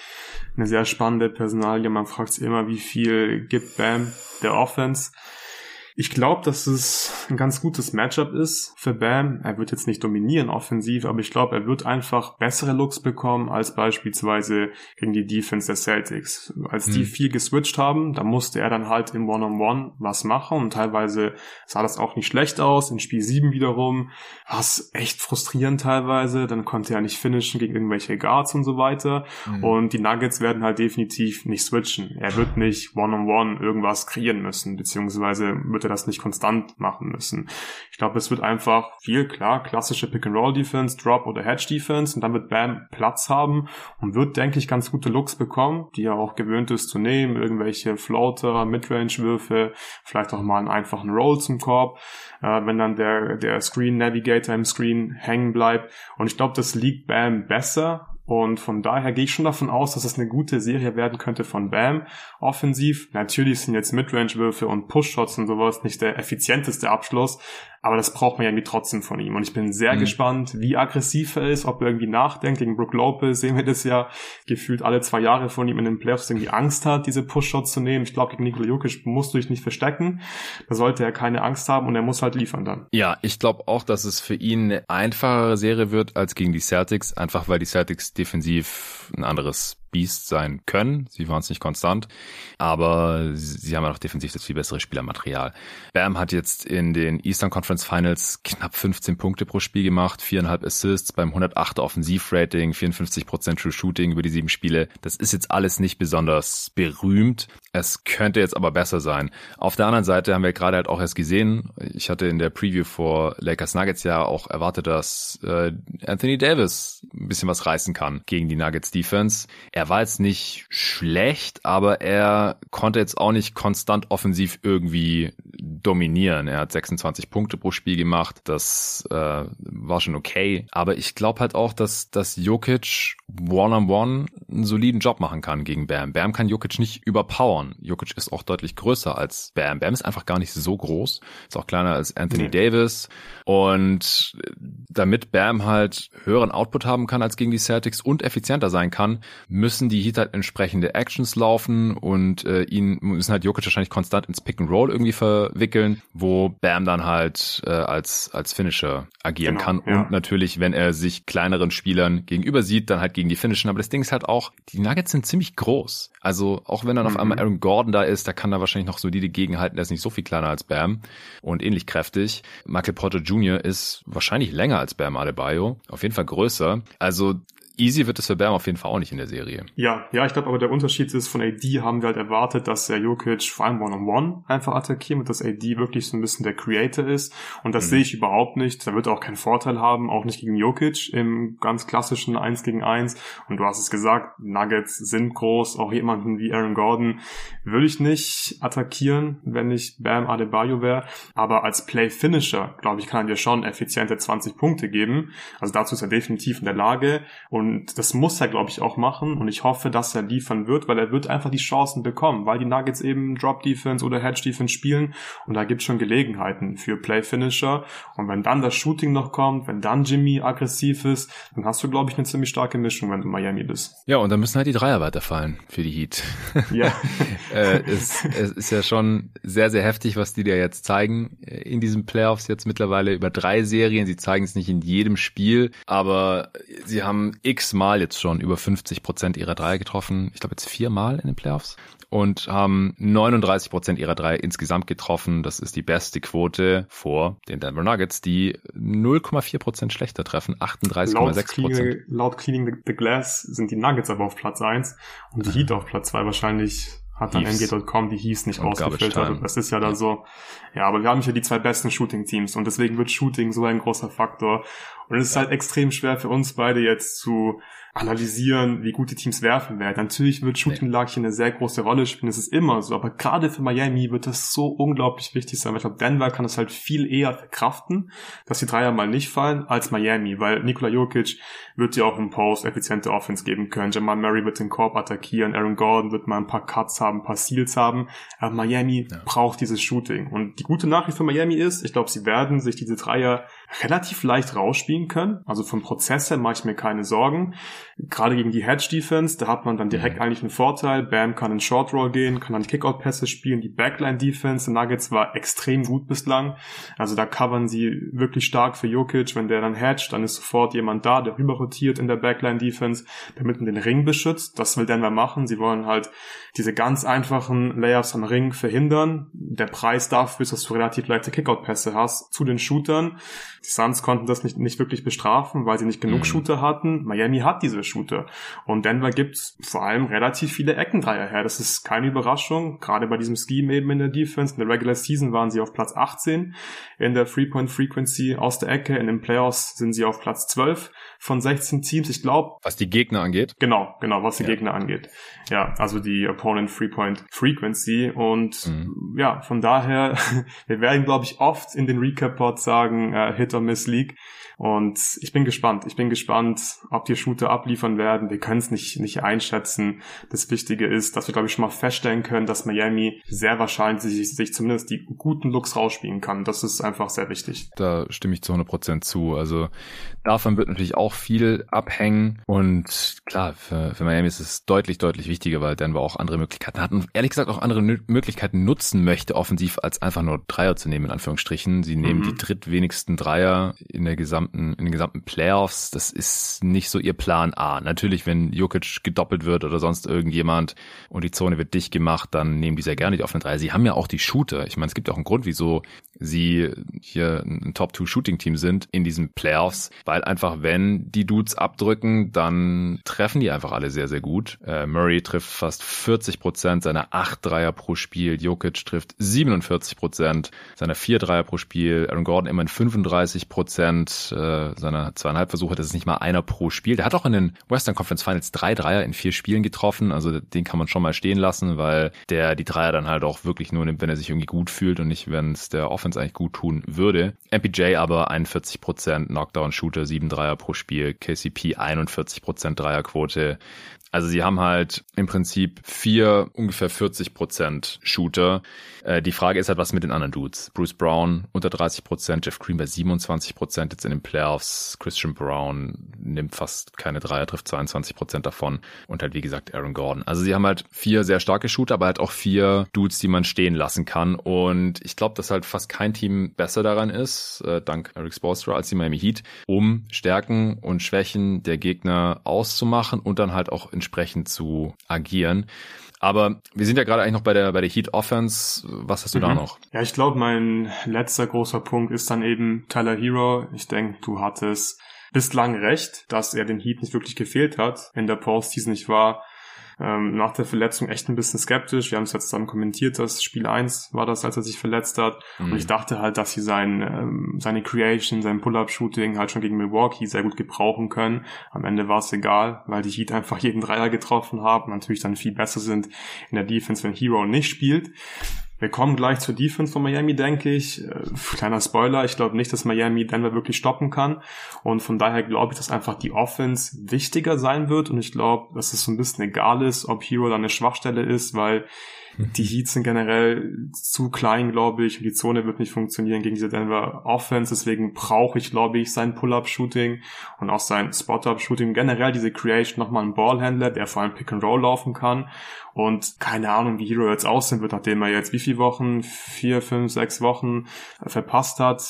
eine sehr spannende Personalie. Man fragt sich immer, wie viel gibt Bam der Offense. Ich glaube, dass es ein ganz gutes Matchup ist für Bam. Er wird jetzt nicht dominieren offensiv, aber ich glaube, er wird einfach bessere Looks bekommen als beispielsweise gegen die Defense der Celtics. Als die mhm. viel geswitcht haben, da musste er dann halt im One-on-One -on -One was machen und teilweise sah das auch nicht schlecht aus. In Spiel 7 wiederum war es echt frustrierend teilweise. Dann konnte er nicht finishen gegen irgendwelche Guards und so weiter. Mhm. Und die Nuggets werden halt definitiv nicht switchen. Er wird nicht One-on-One -on -One irgendwas kreieren müssen, beziehungsweise wird er das nicht konstant machen müssen. Ich glaube, es wird einfach viel, klar, klassische Pick-and-Roll-Defense, Drop- oder Hedge-Defense und dann wird Bam Platz haben und wird, denke ich, ganz gute Looks bekommen, die er auch gewöhnt ist zu nehmen, irgendwelche Floater, Midrange-Würfe, vielleicht auch mal einen einfachen Roll zum Korb, äh, wenn dann der, der Screen Navigator im Screen hängen bleibt. Und ich glaube, das liegt Bam besser und von daher gehe ich schon davon aus, dass es eine gute Serie werden könnte von Bam. Offensiv, natürlich sind jetzt Midrange-Würfe und Push-Shots und sowas nicht der effizienteste Abschluss, aber das braucht man ja irgendwie trotzdem von ihm. Und ich bin sehr mhm. gespannt, wie aggressiv er ist, ob er irgendwie nachdenkt. Gegen Brook Lopez sehen wir das ja gefühlt alle zwei Jahre von ihm in den Playoffs irgendwie Angst hat, diese Push-Shots zu nehmen. Ich glaube, gegen Nikola Jokic musst du dich nicht verstecken. Da sollte er keine Angst haben und er muss halt liefern dann. Ja, ich glaube auch, dass es für ihn eine einfachere Serie wird als gegen die Celtics, einfach weil die Celtics defensiv ein anderes Beast sein können. Sie waren es nicht konstant, aber sie haben ja noch defensiv das viel bessere Spielermaterial. Bam hat jetzt in den Eastern Conference Finals knapp 15 Punkte pro Spiel gemacht, viereinhalb Assists beim 108 Offensivrating, 54% True Shooting über die sieben Spiele. Das ist jetzt alles nicht besonders berühmt. Es könnte jetzt aber besser sein. Auf der anderen Seite haben wir gerade halt auch erst gesehen, ich hatte in der Preview vor Lakers Nuggets ja auch erwartet, dass äh, Anthony Davis ein bisschen was reißen kann gegen die Nuggets Defense. Er war jetzt nicht schlecht, aber er konnte jetzt auch nicht konstant offensiv irgendwie dominieren. Er hat 26 Punkte pro Spiel gemacht. Das äh, war schon okay. Aber ich glaube halt auch, dass, dass Jokic one-on-one einen soliden Job machen kann gegen Bam. Bam kann Jokic nicht überpowern. Jokic ist auch deutlich größer als Bam. Bam ist einfach gar nicht so groß. Ist auch kleiner als Anthony nee. Davis. Und damit Bam halt höheren Output haben kann als gegen die Celtics und effizienter sein kann, müssen die Heat halt entsprechende Actions laufen und äh, ihn müssen halt Jokic wahrscheinlich konstant ins Pick and Roll irgendwie verwickeln, wo Bam dann halt äh, als als Finisher agieren genau, kann ja. und natürlich, wenn er sich kleineren Spielern gegenüber sieht, dann halt gegen die Finishen. Aber das Ding ist halt auch, die Nuggets sind ziemlich groß. Also auch wenn dann mhm. auf einmal Aaron Gordon da ist, da kann er wahrscheinlich noch solide gegenhalten. Der ist nicht so viel kleiner als Bam und ähnlich kräftig. Michael Porter Jr. ist wahrscheinlich länger als Bam Adebayo, auf jeden Fall größer. Also easy wird es für Bam auf jeden Fall auch nicht in der Serie. Ja, ja, ich glaube aber der Unterschied ist, von AD haben wir halt erwartet, dass der Jokic vor allem One-on-One -on -one einfach attackiert und dass AD wirklich so ein bisschen der Creator ist. Und das mhm. sehe ich überhaupt nicht. Da wird er auch keinen Vorteil haben, auch nicht gegen Jokic im ganz klassischen 1 gegen 1. Und du hast es gesagt, Nuggets sind groß, auch jemanden wie Aaron Gordon würde ich nicht attackieren, wenn ich Bam Adebayo wäre. Aber als Play-Finisher, glaube ich, kann er dir schon effiziente 20 Punkte geben. Also dazu ist er definitiv in der Lage. Und und das muss er, glaube ich, auch machen. Und ich hoffe, dass er liefern wird, weil er wird einfach die Chancen bekommen, weil die Nuggets eben Drop Defense oder Hedge Defense spielen. Und da gibt es schon Gelegenheiten für Play Finisher. Und wenn dann das Shooting noch kommt, wenn dann Jimmy aggressiv ist, dann hast du, glaube ich, eine ziemlich starke Mischung, wenn du Miami bist. Ja, und dann müssen halt die Dreier weiterfallen für die Heat. [laughs] Ja. [laughs] äh, es, es ist ja schon sehr, sehr heftig, was die dir jetzt zeigen in diesen Playoffs jetzt mittlerweile über drei Serien. Sie zeigen es nicht in jedem Spiel, aber sie haben x-mal jetzt schon über 50 Prozent ihrer Dreier getroffen. Ich glaube jetzt viermal in den Playoffs und haben 39 Prozent ihrer Dreier insgesamt getroffen. Das ist die beste Quote vor den Denver Nuggets, die 0,4 Prozent schlechter treffen, 38,6 Prozent. Laut Cleaning the Glass sind die Nuggets aber auf Platz eins und die Heat auf Platz zwei wahrscheinlich hat dann NBA.com die Heats nicht ausgefiltert. Das ist ja dann ja. so. Ja, aber wir haben hier die zwei besten Shooting-Teams und deswegen wird Shooting so ein großer Faktor. Und es ist halt extrem schwer für uns beide jetzt zu analysieren, wie gut die Teams werfen werden. Natürlich wird Shooting Luck hier eine sehr große Rolle spielen, das ist immer so, aber gerade für Miami wird das so unglaublich wichtig sein, weil ich glaube, Denver kann es halt viel eher verkraften, dass die Dreier mal nicht fallen, als Miami, weil Nikola Jokic wird ja auch im Post effiziente Offense geben können, Jamal Murray wird den Korb attackieren, Aaron Gordon wird mal ein paar Cuts haben, ein paar Seals haben, aber Miami ja. braucht dieses Shooting. Und die gute Nachricht für Miami ist, ich glaube, sie werden sich diese Dreier relativ leicht rausspielen können, also vom Prozess her mache ich mir keine Sorgen. Gerade gegen die Hedge-Defense, da hat man dann direkt mhm. eigentlich einen Vorteil. Bam kann in Short Roll gehen, kann dann Kickout-Pässe spielen. Die Backline-Defense der Nuggets war extrem gut bislang. Also da covern sie wirklich stark für Jokic. Wenn der dann hedgt, dann ist sofort jemand da, der rüber rotiert in der Backline-Defense, der mitten den Ring beschützt. Das will Denver machen. Sie wollen halt diese ganz einfachen Layups am Ring verhindern. Der Preis dafür ist, dass du relativ leichte Kickout-Pässe hast zu den Shootern. Die Suns konnten das nicht, nicht wirklich bestrafen, weil sie nicht genug mhm. Shooter hatten. Miami hat diese Shooter. Und Denver gibt vor allem relativ viele Eckendreier her. Das ist keine Überraschung. Gerade bei diesem Scheme eben in der Defense. In der Regular Season waren sie auf Platz 18 in der Three-Point-Frequency aus der Ecke. In den Playoffs sind sie auf Platz 12 von 16 Teams. Ich glaube. Was die Gegner angeht? Genau, genau, was die ja. Gegner angeht. Ja, also die Opponent Three-Point Frequency. Und mhm. ja, von daher, [laughs] wir werden, glaube ich, oft in den Recap-Pods sagen, äh, Hit or Miss League. Und ich bin gespannt. Ich bin gespannt, ob die Shooter abliefern werden. Wir können es nicht, nicht einschätzen. Das Wichtige ist, dass wir, glaube ich, schon mal feststellen können, dass Miami sehr wahrscheinlich sich, sich zumindest die guten Looks rausspielen kann. Das ist einfach sehr wichtig. Da stimme ich zu 100 Prozent zu. Also davon wird natürlich auch viel abhängen. Und klar, für, für Miami ist es deutlich, deutlich wichtiger, weil Denver auch andere Möglichkeiten hat und ehrlich gesagt auch andere Möglichkeiten nutzen möchte, offensiv, als einfach nur Dreier zu nehmen, in Anführungsstrichen. Sie nehmen mhm. die drittwenigsten Dreier in der gesamten gesamten, in den gesamten Playoffs, das ist nicht so ihr Plan A. Natürlich, wenn Jokic gedoppelt wird oder sonst irgendjemand und die Zone wird dicht gemacht, dann nehmen die sehr gerne die offenen Dreier. Sie haben ja auch die Shooter. Ich meine, es gibt auch einen Grund, wieso sie hier ein Top-2-Shooting-Team sind in diesen Playoffs, weil einfach, wenn die Dudes abdrücken, dann treffen die einfach alle sehr, sehr gut. Äh, Murray trifft fast 40 Prozent seiner 8 Dreier pro Spiel. Jokic trifft 47 Prozent seiner 4 Dreier pro Spiel. Aaron Gordon immerhin 35 Prozent äh, seiner zweieinhalb Versuche, das ist nicht mal einer pro Spiel. Der hat auch in den Western Conference Finals drei Dreier in vier Spielen getroffen, also den kann man schon mal stehen lassen, weil der die Dreier dann halt auch wirklich nur nimmt, wenn er sich irgendwie gut fühlt und nicht, wenn es der Offense eigentlich gut tun würde. MPJ aber 41% Knockdown-Shooter, sieben Dreier pro Spiel, KCP 41% Dreierquote, also sie haben halt im Prinzip vier ungefähr 40 Prozent Shooter. Äh, die Frage ist halt, was mit den anderen Dudes? Bruce Brown unter 30 Prozent, Jeff Green bei 27 Prozent jetzt in den Playoffs, Christian Brown nimmt fast keine Dreier, trifft 22 Prozent davon und halt wie gesagt Aaron Gordon. Also sie haben halt vier sehr starke Shooter, aber halt auch vier Dudes, die man stehen lassen kann und ich glaube, dass halt fast kein Team besser daran ist, äh, dank Eric Spoelstra, als die Miami Heat, um Stärken und Schwächen der Gegner auszumachen und dann halt auch entsprechend zu agieren. Aber wir sind ja gerade eigentlich noch bei der, bei der Heat Offense. Was hast du mhm. da noch? Ja, ich glaube, mein letzter großer Punkt ist dann eben Tyler Hero. Ich denke, du hattest bislang recht, dass er den Heat nicht wirklich gefehlt hat in der Postseason. Ich war ähm, nach der Verletzung echt ein bisschen skeptisch. Wir haben es jetzt dann kommentiert, dass Spiel 1 war das, als er sich verletzt hat. Mhm. Und ich dachte halt, dass sie sein, ähm, seine Creation, sein Pull-Up-Shooting halt schon gegen Milwaukee sehr gut gebrauchen können. Am Ende war es egal, weil die Heat einfach jeden Dreier getroffen haben, natürlich dann viel besser sind in der Defense, wenn Hero nicht spielt. Wir kommen gleich zur Defense von Miami, denke ich. Äh, kleiner Spoiler, ich glaube nicht, dass Miami Denver wirklich stoppen kann. Und von daher glaube ich, dass einfach die Offense wichtiger sein wird. Und ich glaube, dass es so ein bisschen egal ist, ob Hero dann eine Schwachstelle ist, weil Die Heats sind generell zu klein, glaube ich, und die Zone wird nicht funktionieren gegen diese Denver Offense. Deswegen brauche ich, glaube ich, sein Pull-Up-Shooting und auch sein Spot-Up-Shooting. Generell diese Creation nochmal einen Ballhändler, der vor allem Pick-and-Roll laufen kann. Und keine Ahnung, wie Hero jetzt aussehen wird, nachdem er jetzt wie viele Wochen, vier, fünf, sechs Wochen verpasst hat,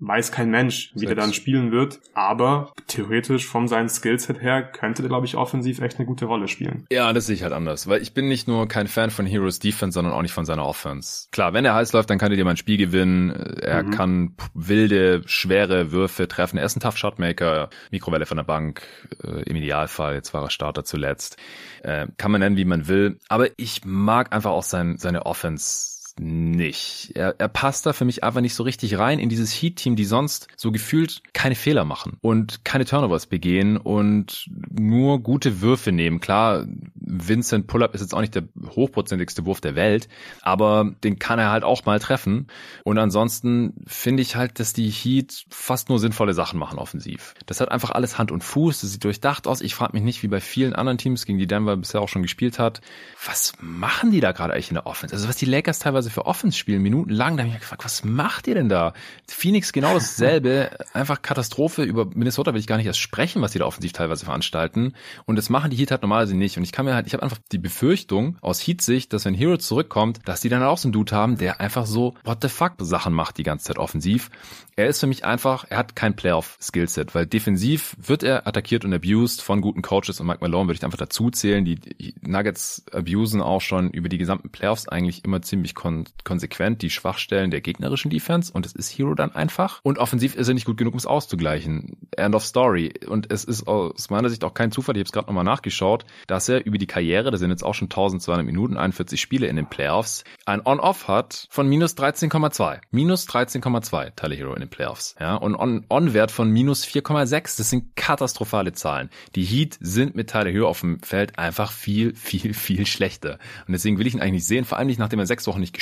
weiß kein Mensch, wie der dann spielen wird. Aber theoretisch von seinen Skillset her könnte der, glaube ich, offensiv echt eine gute Rolle spielen. Ja, das sehe ich halt anders, weil ich bin nicht nur kein Fan von Heroes Defense, sondern auch nicht von seiner Offense. Klar, wenn er heiß läuft, dann kann er dir mal ein Spiel gewinnen. Er mhm. kann wilde, schwere Würfe treffen. Er ist ein Tough Shotmaker, Mikrowelle von der Bank, äh, im Idealfall. Jetzt war er Starter zuletzt. Äh, kann man nennen, wie man will. Aber ich mag einfach auch sein, seine Offense nicht. Er, er passt da für mich einfach nicht so richtig rein in dieses Heat-Team, die sonst so gefühlt keine Fehler machen und keine Turnovers begehen und nur gute Würfe nehmen. Klar, Vincent Pull-Up ist jetzt auch nicht der hochprozentigste Wurf der Welt, aber den kann er halt auch mal treffen. Und ansonsten finde ich halt, dass die Heat fast nur sinnvolle Sachen machen offensiv. Das hat einfach alles Hand und Fuß, das sieht durchdacht aus. Ich frage mich nicht, wie bei vielen anderen Teams, gegen die Denver bisher auch schon gespielt hat, was machen die da gerade eigentlich in der Offense? Also was die Lakers teilweise für Offense spielen, minutenlang, da habe ich gefragt, was macht ihr denn da? Phoenix genau dasselbe, [laughs] einfach Katastrophe. Über Minnesota will ich gar nicht erst sprechen, was die da offensiv teilweise veranstalten. Und das machen die Heat halt normalerweise nicht. Und ich kann mir halt, ich habe einfach die Befürchtung aus Heat-Sicht, dass wenn Hero zurückkommt, dass die dann auch so einen Dude haben, der einfach so what the fuck Sachen macht die ganze Zeit offensiv. Er ist für mich einfach, er hat kein Playoff-Skillset, weil defensiv wird er attackiert und abused von guten Coaches und Mike Malone würde ich einfach dazu zählen. Die Nuggets abusen auch schon über die gesamten Playoffs eigentlich immer ziemlich kon konsequent die Schwachstellen der gegnerischen Defense und es ist Hero dann einfach. Und offensiv ist er nicht gut genug, um es auszugleichen. End of Story. Und es ist aus meiner Sicht auch kein Zufall, ich habe es gerade nochmal nachgeschaut, dass er über die Karriere, das sind jetzt auch schon 1200 Minuten, 41 Spiele in den Playoffs, ein On-Off hat von minus 13,2. Minus 13,2 Tyler Hero in den Playoffs. Ja, und On-Wert -On von minus 4,6. Das sind katastrophale Zahlen. Die Heat sind mit Tyler Hero auf dem Feld einfach viel, viel, viel schlechter. Und deswegen will ich ihn eigentlich sehen, vor allem nicht, nachdem er sechs Wochen nicht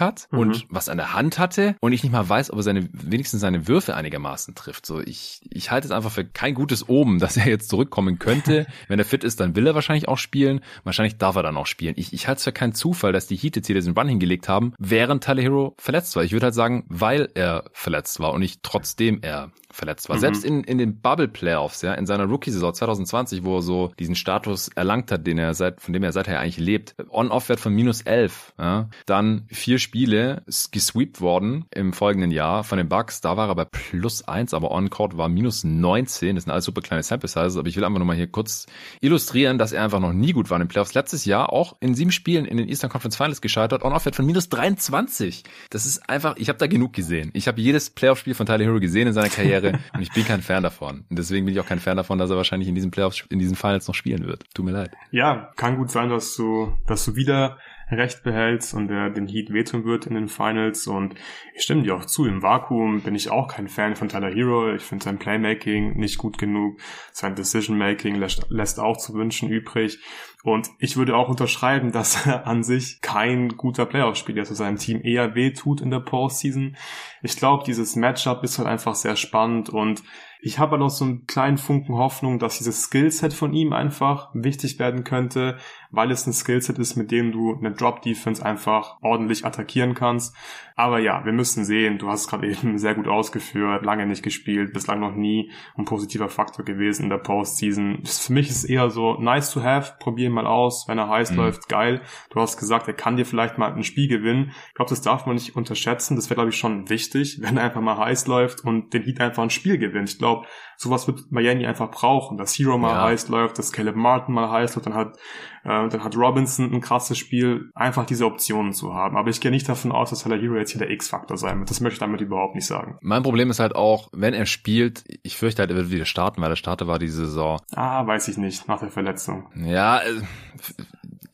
hat mhm. und was an der Hand hatte und ich nicht mal weiß, ob er seine, wenigstens seine Würfe einigermaßen trifft. So, ich, ich halte es einfach für kein gutes Oben, dass er jetzt zurückkommen könnte. [laughs] Wenn er fit ist, dann will er wahrscheinlich auch spielen. Wahrscheinlich darf er dann auch spielen. Ich, ich halte es für keinen Zufall, dass die Heat jetzt hier diesen Run hingelegt haben, während Tyler Hero verletzt war. Ich würde halt sagen, weil er verletzt war und nicht trotzdem er verletzt war. Mhm. Selbst in, in den Bubble Playoffs, ja, in seiner Rookie-Saison 2020, wo er so diesen Status erlangt hat, den er seit, von dem er seither eigentlich lebt, On-Off-Wert von minus 11, ja, dann vier Spiele gesweept worden im folgenden Jahr von den Bucks, da war er bei plus eins, aber On-Court war minus 19, das sind alles super kleine Sample Sizes, aber ich will einfach nur mal hier kurz illustrieren, dass er einfach noch nie gut war in den Playoffs. Letztes Jahr auch in sieben Spielen in den Eastern Conference Finals gescheitert, On-Off-Wert von minus 23. Das ist einfach, ich habe da genug gesehen. Ich habe jedes Playoff-Spiel von Tyler Hero gesehen in seiner Karriere wäre. Und ich bin kein Fan davon. Und deswegen bin ich auch kein Fan davon, dass er wahrscheinlich in diesen Playoffs, in diesen Finals noch spielen wird. Tut mir leid. Ja, kann gut sein, dass du, dass du wieder Recht behältst und der den Heat wehtun wird in den Finals. Und ich stimme dir auch zu, im Vakuum bin ich auch kein Fan von Tyler Hero. Ich finde sein Playmaking nicht gut genug. Sein Decision-Making lässt, lässt auch zu wünschen übrig. Und ich würde auch unterschreiben, dass [laughs] er an sich kein guter Playoff-Spieler zu seinem Team eher wehtut in der Postseason. Ich glaube, dieses Matchup ist halt einfach sehr spannend und ich habe halt auch so einen kleinen Funken Hoffnung, dass dieses Skillset von ihm einfach wichtig werden könnte, weil es ein Skillset ist, mit dem du eine Drop-Defense einfach ordentlich attackieren kannst. Aber ja, wir müssen sehen, du hast es gerade [laughs] eben sehr gut ausgeführt, lange nicht gespielt, bislang noch nie ein positiver Faktor gewesen in der Postseason. Für mich ist es eher so nice to have, probier ihn mal aus, wenn er heiß mhm. läuft, geil. Du hast gesagt, er kann dir vielleicht mal ein Spiel gewinnen. Ich glaube, das darf man nicht unterschätzen. Das wäre, glaube ich, schon wichtig, [laughs] wenn er einfach mal heiß läuft und den Heat einfach ein Spiel gewinnt. Ich glaube, sowas wird Miami einfach brauchen, dass Hero mal ja. heiß läuft, dass Caleb Martin mal heiß läuft, dann hat, äh, dann hat Robinson ein krasses Spiel, einfach diese Optionen zu haben. Aber ich gehe nicht davon aus, dass Tyler Hero jetzt hier der X-Faktor sein wird. Das möchte ich damit überhaupt nicht sagen. Mein Problem ist halt auch, wenn er spielt, ich fürchte halt, er wird wieder starten, weil der Starter war diese Saison. Ah, weiß ich nicht, nach der Verletzung. Ja, äh,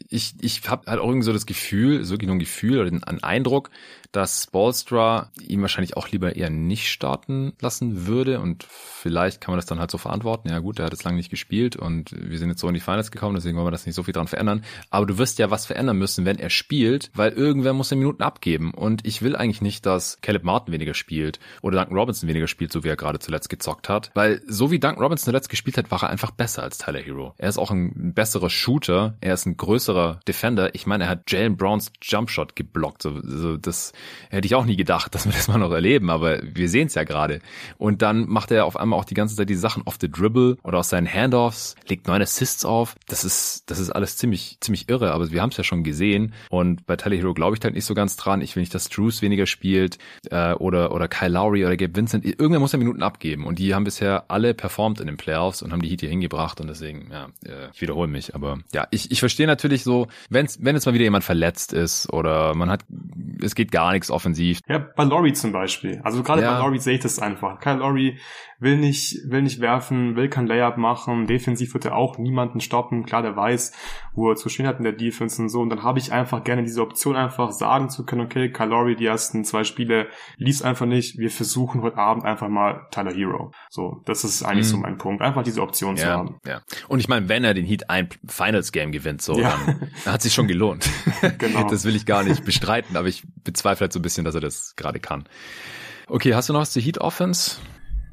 ich, ich habe halt auch irgendwie so das Gefühl, so wirklich nur ein Gefühl oder einen Eindruck, dass Spolstra ihm wahrscheinlich auch lieber eher nicht starten lassen würde und vielleicht kann man das dann halt so verantworten. Ja gut, er hat es lange nicht gespielt und wir sind jetzt so in die Finals gekommen, deswegen wollen wir das nicht so viel dran verändern. Aber du wirst ja was verändern müssen, wenn er spielt, weil irgendwer muss den Minuten abgeben und ich will eigentlich nicht, dass Caleb Martin weniger spielt oder Duncan Robinson weniger spielt, so wie er gerade zuletzt gezockt hat, weil so wie Duncan Robinson zuletzt gespielt hat, war er einfach besser als Tyler Hero. Er ist auch ein besserer Shooter, er ist ein größerer Defender. Ich meine, er hat Jalen Browns Jumpshot geblockt. So, so, das hätte ich auch nie gedacht, [laughs] dass wir das mal noch erleben, aber wir sehen es ja gerade. Und dann macht er auf einmal auch die ganze Zeit die Sachen off the dribble oder aus seinen Handoffs, legt neun Assists auf. Das ist, das ist alles ziemlich, ziemlich irre, aber wir haben es ja schon gesehen. Und bei Tyler Hero glaube ich halt nicht so ganz dran. Ich will nicht, dass Drews weniger spielt äh, oder, oder Kyle Lowry oder Gabe Vincent. Irgendwer muss ja Minuten abgeben. Und die haben bisher alle performt in den Playoffs und haben die Heat hier hingebracht. Und deswegen, ja, äh, ich wiederhole mich. Aber ja, ich, ich verstehe natürlich so, wenn's, wenn jetzt mal wieder jemand verletzt ist oder man hat, es geht gar nichts offensiv. Ja, bei Laurie zum Beispiel. Also gerade ja. bei Laurie sehe ich das einfach. Kyle Laurie will nicht, will nicht werfen, will kein Layup machen. Defensiv wird er auch niemanden stoppen. Klar, der weiß, wo er zu stehen hat in der Defense und so. Und dann habe ich einfach gerne diese Option, einfach sagen zu können, okay, Kalori, die ersten zwei Spiele lief einfach nicht. Wir versuchen heute Abend einfach mal Tyler Hero. So, das ist eigentlich mhm. so mein Punkt. Einfach diese Option ja, zu haben. Ja. Und ich meine, wenn er den Heat ein Finals Game gewinnt, so, ja. dann, dann hat sich schon gelohnt. [laughs] genau. Das will ich gar nicht bestreiten, aber ich bezweifle halt so ein bisschen, dass er das gerade kann. Okay, hast du noch was zur Heat Offense?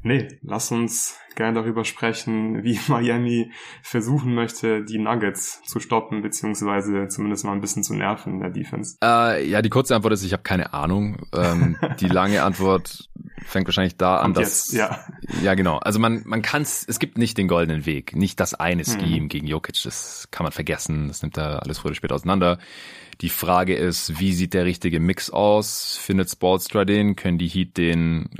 Nee, lass uns gerne darüber sprechen, [laughs] wie Miami versuchen möchte, die Nuggets zu stoppen, beziehungsweise zumindest mal ein bisschen zu nerven in der Defense. Äh, ja, die kurze Antwort ist, ich habe keine Ahnung. Ähm, [laughs] die lange Antwort fängt wahrscheinlich da an, dass... Jetzt, ja. [laughs] ja, genau. Also man, man kann es, es gibt nicht den goldenen Weg, nicht das eine Scheme hm. gegen Jokic, das kann man vergessen, das nimmt da alles früher oder später auseinander. Die Frage ist, wie sieht der richtige Mix aus? Findet Sportstra den? Können die Heat den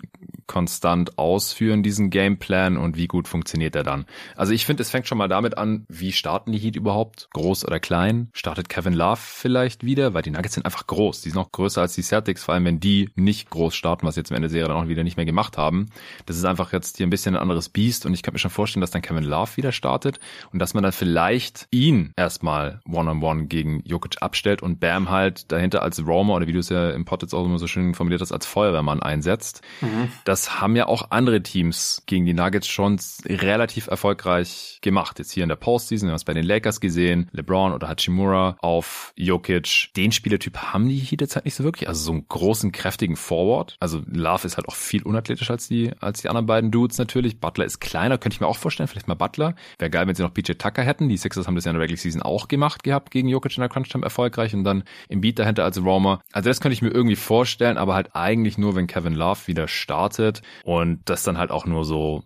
konstant ausführen, diesen Gameplan und wie gut funktioniert er dann? Also ich finde, es fängt schon mal damit an, wie starten die Heat überhaupt? Groß oder klein? Startet Kevin Love vielleicht wieder? Weil die Nuggets sind einfach groß. Die sind noch größer als die Celtics, vor allem wenn die nicht groß starten, was jetzt am Ende der Serie dann auch wieder nicht mehr gemacht haben. Das ist einfach jetzt hier ein bisschen ein anderes Biest und ich kann mir schon vorstellen, dass dann Kevin Love wieder startet und dass man dann vielleicht ihn erstmal One-on-One gegen Jokic abstellt und Bam halt dahinter als Roamer oder wie du es ja im Pod jetzt auch immer so schön formuliert hast, als Feuerwehrmann einsetzt. Mhm. Das haben ja auch andere Teams gegen die Nuggets schon relativ erfolgreich gemacht. Jetzt hier in der Postseason, wir haben es bei den Lakers gesehen, LeBron oder Hachimura auf Jokic. Den Spielertyp haben die jetzt halt nicht so wirklich. Also so einen großen, kräftigen Forward. Also Love ist halt auch viel unathletischer als die, als die anderen beiden Dudes natürlich. Butler ist kleiner, könnte ich mir auch vorstellen. Vielleicht mal Butler. Wäre geil, wenn sie noch PJ Tucker hätten. Die Sixers haben das ja in der Regular Season auch gemacht gehabt gegen Jokic in der Crunch erfolgreich und dann im Beat dahinter als Roamer. Also das könnte ich mir irgendwie vorstellen, aber halt eigentlich nur, wenn Kevin Love wieder startet und das dann halt auch nur so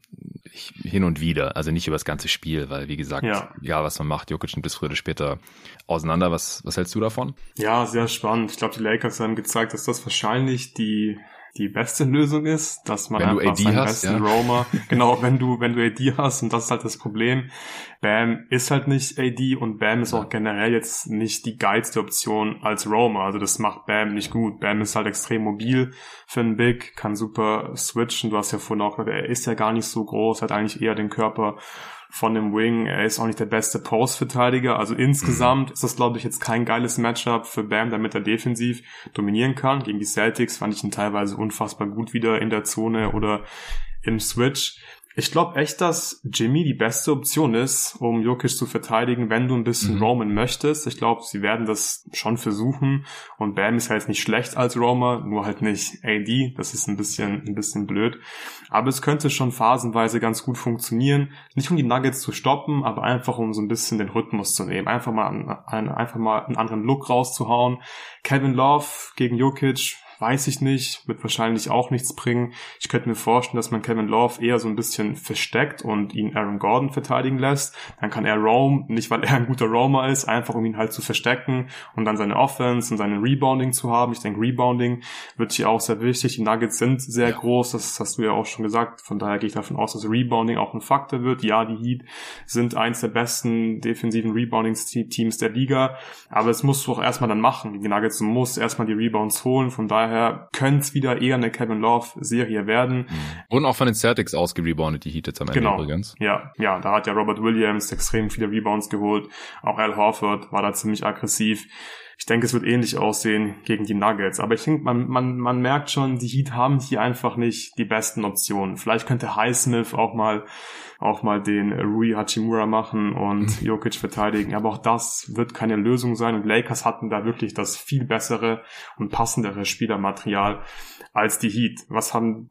hin und wieder, also nicht über das ganze Spiel, weil wie gesagt, ja, ja was man macht, Jokic nimmt das früher oder später auseinander. Was, was hältst du davon? Ja, sehr spannend. Ich glaube, die Lakers haben gezeigt, dass das wahrscheinlich die die beste Lösung ist, dass man wenn einfach du AD seinen hast, besten ja. Roamer, [laughs] genau, wenn du, wenn du AD hast und das ist halt das Problem. Bam ist halt nicht AD und Bam ist ja. auch generell jetzt nicht die geilste Option als Roamer. Also das macht Bam nicht gut. Bam ist halt extrem mobil für einen Big, kann super switchen. Du hast ja vorhin auch gesagt, er ist ja gar nicht so groß, hat eigentlich eher den Körper von dem Wing. Er ist auch nicht der beste Post-Verteidiger. Also insgesamt mhm. ist das, glaube ich, jetzt kein geiles Matchup für Bam, damit er defensiv dominieren kann. Gegen die Celtics fand ich ihn teilweise unfassbar gut wieder in der Zone oder im Switch. Ich glaube echt, dass Jimmy die beste Option ist, um Jokic zu verteidigen, wenn du ein bisschen mhm. Roman möchtest. Ich glaube, sie werden das schon versuchen. Und Bam ist halt nicht schlecht als Roamer, nur halt nicht AD. Das ist ein bisschen, ein bisschen blöd. Aber es könnte schon phasenweise ganz gut funktionieren. Nicht um die Nuggets zu stoppen, aber einfach um so ein bisschen den Rhythmus zu nehmen. Einfach mal, einen, einfach mal einen anderen Look rauszuhauen. Kevin Love gegen Jokic weiß ich nicht, wird wahrscheinlich auch nichts bringen. Ich könnte mir vorstellen, dass man Kevin Love eher so ein bisschen versteckt und ihn Aaron Gordon verteidigen lässt. Dann kann er roam, nicht weil er ein guter Roamer ist, einfach um ihn halt zu verstecken und dann seine Offense und seine Rebounding zu haben. Ich denke, Rebounding wird hier auch sehr wichtig. Die Nuggets sind sehr ja. groß, das hast du ja auch schon gesagt. Von daher gehe ich davon aus, dass Rebounding auch ein Faktor wird. Ja, die Heat sind eins der besten defensiven Rebounding-Teams der Liga, aber es musst du auch erstmal dann machen. Die Nuggets muss erstmal die Rebounds holen. Von daher daher könnte es wieder eher eine Kevin Love-Serie werden. Und auch von den Celtics ausgereboundet, die Heat jetzt am Ende genau. übrigens. Ja, ja, da hat ja Robert Williams extrem viele Rebounds geholt. Auch Al Horford war da ziemlich aggressiv. Ich denke, es wird ähnlich aussehen gegen die Nuggets. Aber ich denke, man, man, man merkt schon, die Heat haben hier einfach nicht die besten Optionen. Vielleicht könnte Highsmith auch mal auch mal den Rui Hachimura machen und mhm. Jokic verteidigen. Aber auch das wird keine Lösung sein. Und Lakers hatten da wirklich das viel bessere und passendere Spielermaterial als die Heat. Was haben,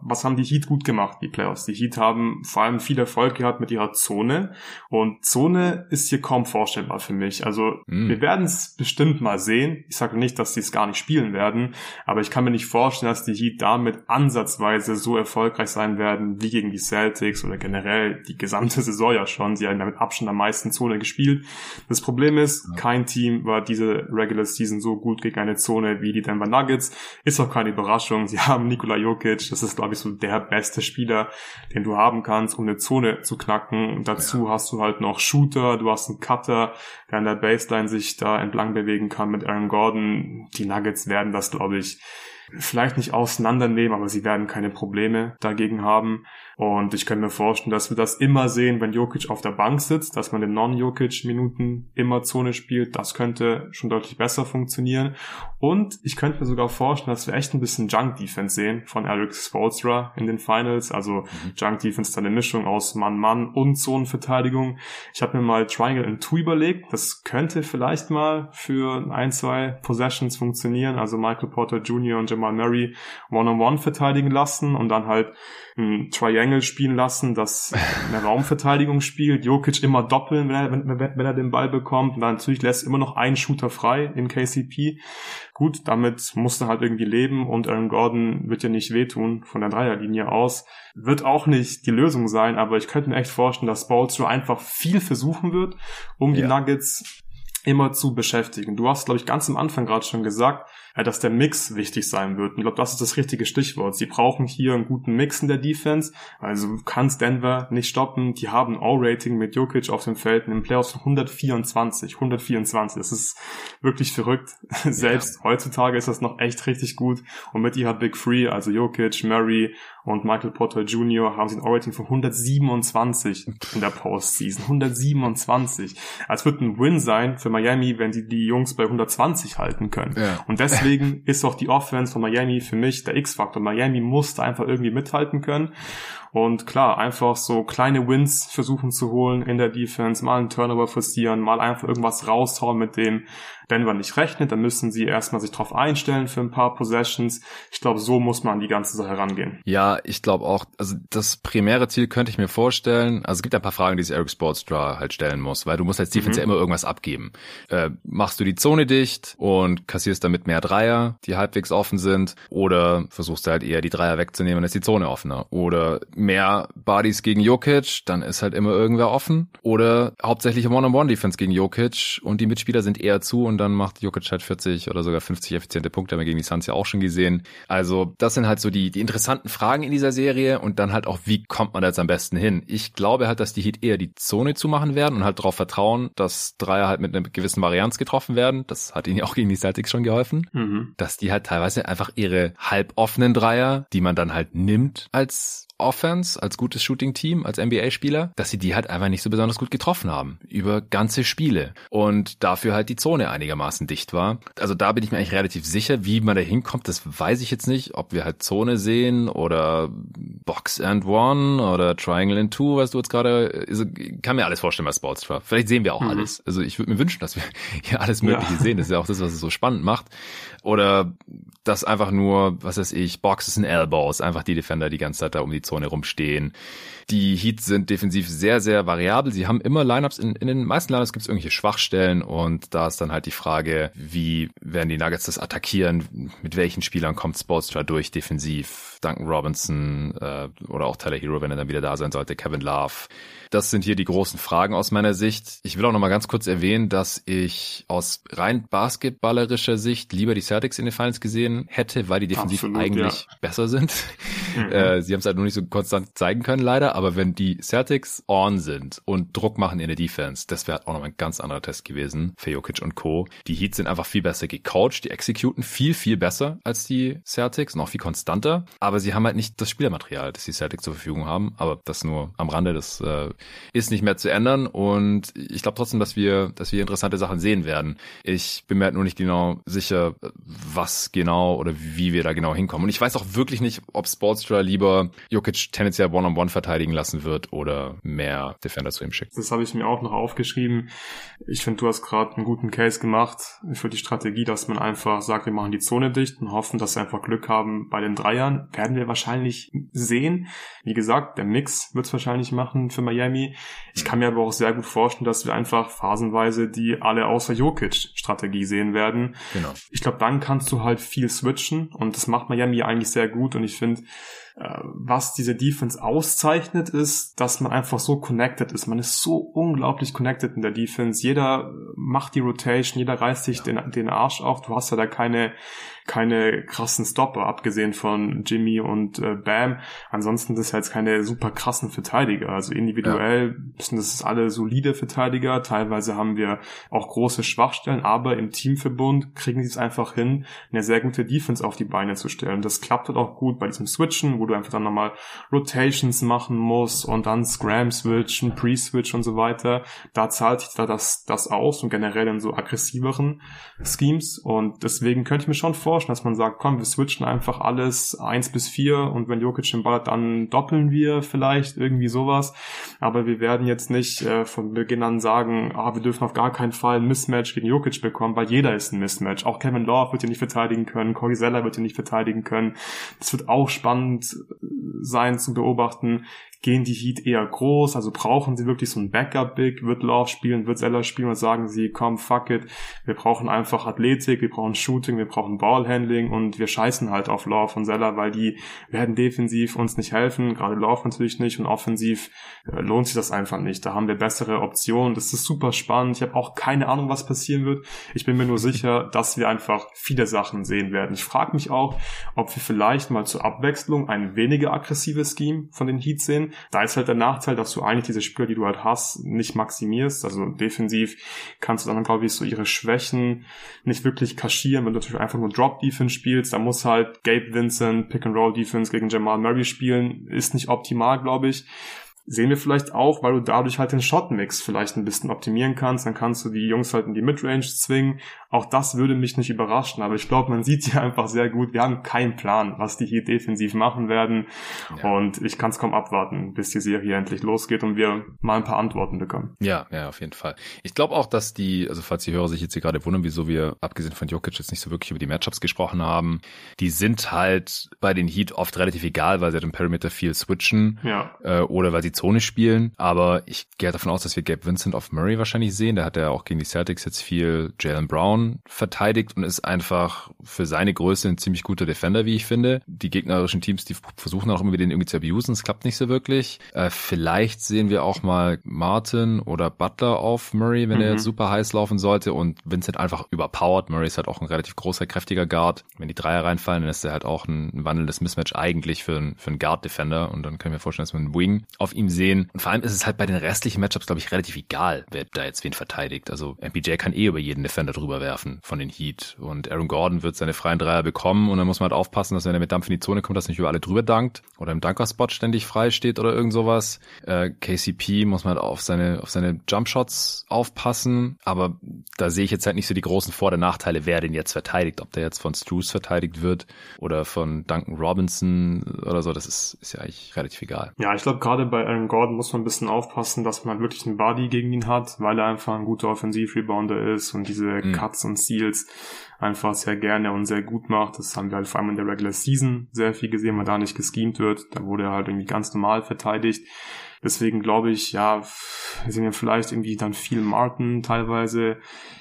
was haben die Heat gut gemacht, die Playoffs? Die Heat haben vor allem viel Erfolg gehabt mit ihrer Zone. Und Zone ist hier kaum vorstellbar für mich. Also mm. wir werden es bestimmt mal sehen. Ich sage nicht, dass sie es gar nicht spielen werden, aber ich kann mir nicht vorstellen, dass die Heat damit ansatzweise so erfolgreich sein werden wie gegen die Celtics oder generell die gesamte [laughs] Saison ja schon. Sie haben damit Abstand am meisten Zone gespielt. Das Problem ist, ja. kein Team war diese Regular Season so gut gegen eine Zone wie die Denver Nuggets. Ist auch keine Überraschung. Sie haben Nikola Jokic. Das ist, glaube ich, so der beste Spieler, den du haben kannst, um eine Zone zu knacken. Und dazu ja. hast du halt noch Shooter, du hast einen Cutter, der an der Baseline sich da entlang bewegen kann mit Aaron Gordon. Die Nuggets werden das, glaube ich, vielleicht nicht auseinandernehmen, aber sie werden keine Probleme dagegen haben. Und ich könnte mir vorstellen, dass wir das immer sehen, wenn Jokic auf der Bank sitzt, dass man den Non-Jokic-Minuten immer Zone spielt. Das könnte schon deutlich besser funktionieren. Und ich könnte mir sogar vorstellen, dass wir echt ein bisschen Junk-Defense sehen von Eric Spolstra in den Finals. Also mhm. Junk-Defense dann eine Mischung aus Mann-Mann und Zonenverteidigung. Ich habe mir mal Triangle in Two überlegt. Das könnte vielleicht mal für ein, zwei Possessions funktionieren. Also Michael Porter Jr. und Jamal Murray One-on-One verteidigen lassen und dann halt ein Triangle spielen lassen, das eine Raumverteidigung spielt. Jokic immer doppeln, wenn er, wenn, wenn er den Ball bekommt. Und dann natürlich lässt immer noch einen Shooter frei in KCP. Gut, damit musste halt irgendwie leben und Aaron Gordon wird ja nicht wehtun von der Dreierlinie aus. Wird auch nicht die Lösung sein, aber ich könnte mir echt vorstellen, dass Bolster einfach viel versuchen wird, um die Nuggets immer zu beschäftigen. Du hast, glaube ich, ganz am Anfang gerade schon gesagt, dass der Mix wichtig sein wird. Und ich glaube, das ist das richtige Stichwort. Sie brauchen hier einen guten Mix in der Defense. Also du kannst Denver nicht stoppen. Die haben ein All-Rating mit Jokic auf dem Feld in den Playoffs von 124. 124. Das ist wirklich verrückt. [laughs] Selbst ja. heutzutage ist das noch echt richtig gut. Und mit ihr hat Big Free, also Jokic, Murray und Michael Potter Jr. haben sie ein All-Rating von 127 in der Postseason. 127. Also es wird ein Win sein für Miami, wenn sie die Jungs bei 120 halten können. Ja. Und deswegen [laughs] deswegen ist auch die Offense von Miami für mich der X-Faktor. Miami musste einfach irgendwie mithalten können. Und klar, einfach so kleine Wins versuchen zu holen in der Defense, mal einen Turnover forcieren, mal einfach irgendwas raushauen, mit dem Denver nicht rechnet. Dann müssen sie erstmal sich drauf einstellen für ein paar Possessions. Ich glaube, so muss man an die ganze Sache rangehen. Ja, ich glaube auch, also das primäre Ziel könnte ich mir vorstellen. Also es gibt ein paar Fragen, die sich Eric Sportstra halt stellen muss, weil du musst als Defense mhm. ja immer irgendwas abgeben. Äh, machst du die Zone dicht und kassierst damit mehr Dreier, die halbwegs offen sind, oder versuchst du halt eher die Dreier wegzunehmen, dann ist die Zone offener. Oder mehr Bodies gegen Jokic, dann ist halt immer irgendwer offen. Oder hauptsächlich One-on-One-Defense gegen Jokic und die Mitspieler sind eher zu und dann macht Jokic halt 40 oder sogar 50 effiziente Punkte, haben wir gegen die Suns ja auch schon gesehen. Also das sind halt so die, die interessanten Fragen in dieser Serie und dann halt auch, wie kommt man da jetzt am besten hin? Ich glaube halt, dass die Heat eher die Zone zumachen werden und halt darauf vertrauen, dass Dreier halt mit einer gewissen Varianz getroffen werden. Das hat ihnen ja auch gegen die Celtics schon geholfen. Mhm. Dass die halt teilweise einfach ihre halboffenen Dreier, die man dann halt nimmt als Offense, als gutes Shooting-Team, als NBA-Spieler, dass sie die halt einfach nicht so besonders gut getroffen haben. Über ganze Spiele. Und dafür halt die Zone einigermaßen dicht war. Also da bin ich mir eigentlich relativ sicher, wie man da hinkommt, das weiß ich jetzt nicht. Ob wir halt Zone sehen oder Box and One oder Triangle and Two, was du jetzt gerade, also, kann mir alles vorstellen bei Sportstra. Vielleicht sehen wir auch mhm. alles. Also ich würde mir wünschen, dass wir [laughs] hier alles Mögliche ja. sehen. Das ist ja auch das, was es so spannend macht. Oder dass einfach nur, was weiß ich, Boxes and Elbows, einfach die Defender die ganze Zeit da um die Zone rumstehen. Die Heats sind defensiv sehr, sehr variabel. Sie haben immer Lineups, in, in den meisten Lineups gibt es irgendwelche Schwachstellen und da ist dann halt die Frage, wie werden die Nuggets das attackieren? Mit welchen Spielern kommt Spolstra durch defensiv? Duncan Robinson äh, oder auch Tyler Hero, wenn er dann wieder da sein sollte, Kevin Love. Das sind hier die großen Fragen aus meiner Sicht. Ich will auch noch mal ganz kurz erwähnen, dass ich aus rein basketballerischer Sicht lieber die Celtics in den Finals gesehen hätte, weil die defensiv Absolut, eigentlich ja. besser sind. Mhm. [laughs] Äh, sie haben es halt nur nicht so konstant zeigen können, leider. Aber wenn die Celtics on sind und Druck machen in der Defense, das wäre auch noch ein ganz anderer Test gewesen für Jokic und Co. Die Heats sind einfach viel besser gecoacht, die executen viel, viel besser als die Celtics und auch viel konstanter. Aber sie haben halt nicht das Spielermaterial, das die Celtics zur Verfügung haben. Aber das nur am Rande, das äh, ist nicht mehr zu ändern und ich glaube trotzdem, dass wir, dass wir interessante Sachen sehen werden. Ich bin mir halt nur nicht genau sicher, was genau oder wie wir da genau hinkommen. Und ich weiß auch wirklich nicht, ob Sportstra lieber Jokic tendenziell One-on-One -on -one verteidigen lassen wird oder mehr Defender zu ihm schickt. Das habe ich mir auch noch aufgeschrieben. Ich finde, du hast gerade einen guten Case gemacht für die Strategie, dass man einfach sagt, wir machen die Zone dicht und hoffen, dass wir einfach Glück haben bei den Dreiern. Werden wir wahrscheinlich sehen. Wie gesagt, der Mix wird es wahrscheinlich machen für Miami. Ich kann mir aber auch sehr gut vorstellen, dass wir einfach phasenweise die alle außer Jokic-Strategie sehen werden. Genau. Ich glaube, dann kannst du halt viel switchen und das macht Miami eigentlich sehr gut und ich finde, äh, was diese Defense auszeichnet, ist, dass man einfach so connected ist. Man ist so unglaublich connected in der Defense. Jeder macht die Rotation, jeder reißt sich ja. den, den Arsch auf. Du hast ja da keine, keine krassen Stopper, abgesehen von Jimmy und äh, Bam. Ansonsten das ist jetzt keine super krassen Verteidiger. Also individuell ja. sind das alle solide Verteidiger. Teilweise haben wir auch große Schwachstellen, aber im Teamverbund kriegen sie es einfach hin, eine sehr gute Defense auf die Beine zu stellen. Das klappt halt auch gut bei diesem Switchen, wo du einfach dann nochmal Rotations machen musst und dann Scram switchen, Pre-Switch und so weiter. Da zahlt sich da das, das aus und generell in so aggressiveren Schemes. Und deswegen könnte ich mir schon vorstellen, dass man sagt, komm, wir switchen einfach alles eins bis vier und wenn Jokic den Ball hat, dann doppeln wir vielleicht irgendwie sowas. Aber wir werden jetzt nicht äh, von Beginn an sagen, ah, wir dürfen auf gar keinen Fall ein Mismatch gegen Jokic bekommen, weil jeder ist ein Mismatch. Auch Kevin Love wird hier nicht verteidigen können, Corey Zeller wird hier nicht verteidigen können. Das wird auch spannend sein zu beobachten, gehen die Heat eher groß, also brauchen sie wirklich so ein Backup-Big, wird Love spielen, wird Zeller spielen und sagen sie, komm, fuck it, wir brauchen einfach Athletik, wir brauchen Shooting, wir brauchen Ballhandling und wir scheißen halt auf Love und Zeller, weil die werden defensiv uns nicht helfen, gerade Love natürlich nicht und offensiv äh, lohnt sich das einfach nicht. Da haben wir bessere Optionen, das ist super spannend, ich habe auch keine Ahnung, was passieren wird. Ich bin mir nur sicher, [laughs] dass wir einfach viele Sachen sehen werden. Ich frage mich auch, ob wir vielleicht mal zur Abwechslung ein weniger aggressives Scheme von den Heat sehen, da ist halt der Nachteil, dass du eigentlich diese Spieler, die du halt hast, nicht maximierst. Also defensiv kannst du dann, glaube ich, so ihre Schwächen nicht wirklich kaschieren, wenn du natürlich einfach nur Drop-Defense spielst. Da muss halt Gabe Vincent Pick-and-Roll-Defense gegen Jamal Murray spielen. Ist nicht optimal, glaube ich sehen wir vielleicht auch, weil du dadurch halt den Shot-Mix vielleicht ein bisschen optimieren kannst. Dann kannst du die Jungs halt in die Midrange zwingen auch das würde mich nicht überraschen, aber ich glaube, man sieht hier [laughs] einfach sehr gut, wir haben keinen Plan, was die hier defensiv machen werden. Ja. Und ich kann es kaum abwarten, bis die Serie endlich losgeht und wir mal ein paar Antworten bekommen. Ja, ja, auf jeden Fall. Ich glaube auch, dass die, also falls die Hörer sich jetzt hier gerade wundern, wieso wir, abgesehen von Jokic, jetzt nicht so wirklich über die Matchups gesprochen haben, die sind halt bei den Heat oft relativ egal, weil sie den Perimeter viel switchen ja. äh, oder weil sie Zone spielen. Aber ich gehe davon aus, dass wir Gabe Vincent auf Murray wahrscheinlich sehen. Da hat er auch gegen die Celtics jetzt viel Jalen Brown Down verteidigt und ist einfach für seine Größe ein ziemlich guter Defender, wie ich finde. Die gegnerischen Teams, die versuchen auch immer wieder den irgendwie zu abusen, es klappt nicht so wirklich. Äh, vielleicht sehen wir auch mal Martin oder Butler auf Murray, wenn mhm. er jetzt super heiß laufen sollte und Vincent einfach überpowered. Murray ist halt auch ein relativ großer, kräftiger Guard. Wenn die Dreier reinfallen, dann ist er halt auch ein, ein wandelndes Mismatch eigentlich für, ein, für einen Guard-Defender und dann können wir vorstellen, dass wir einen Wing auf ihm sehen. Und vor allem ist es halt bei den restlichen Matchups, glaube ich, relativ egal, wer da jetzt wen verteidigt. Also MPJ kann eh über jeden Defender drüber werfen werfen von den Heat. Und Aaron Gordon wird seine freien Dreier bekommen und dann muss man halt aufpassen, dass wenn er mit Dampf in die Zone kommt, dass nicht über alle drüber dankt oder im Dunker-Spot ständig frei steht oder irgend sowas. Äh, KCP muss man halt auf seine, auf seine Jumpshots aufpassen, aber da sehe ich jetzt halt nicht so die großen Vor- und Nachteile, wer den jetzt verteidigt. Ob der jetzt von Struce verteidigt wird oder von Duncan Robinson oder so, das ist, ist ja eigentlich relativ egal. Ja, ich glaube, gerade bei Aaron Gordon muss man ein bisschen aufpassen, dass man halt wirklich einen Body gegen ihn hat, weil er einfach ein guter Offensiv-Rebounder ist und diese mhm. Cuts und Seals einfach sehr gerne und sehr gut macht. Das haben wir halt vor allem in der Regular Season sehr viel gesehen, weil da nicht geschemt wird. Da wurde er halt irgendwie ganz normal verteidigt. Deswegen glaube ich, ja, wir sehen ja vielleicht irgendwie dann viel Martin teilweise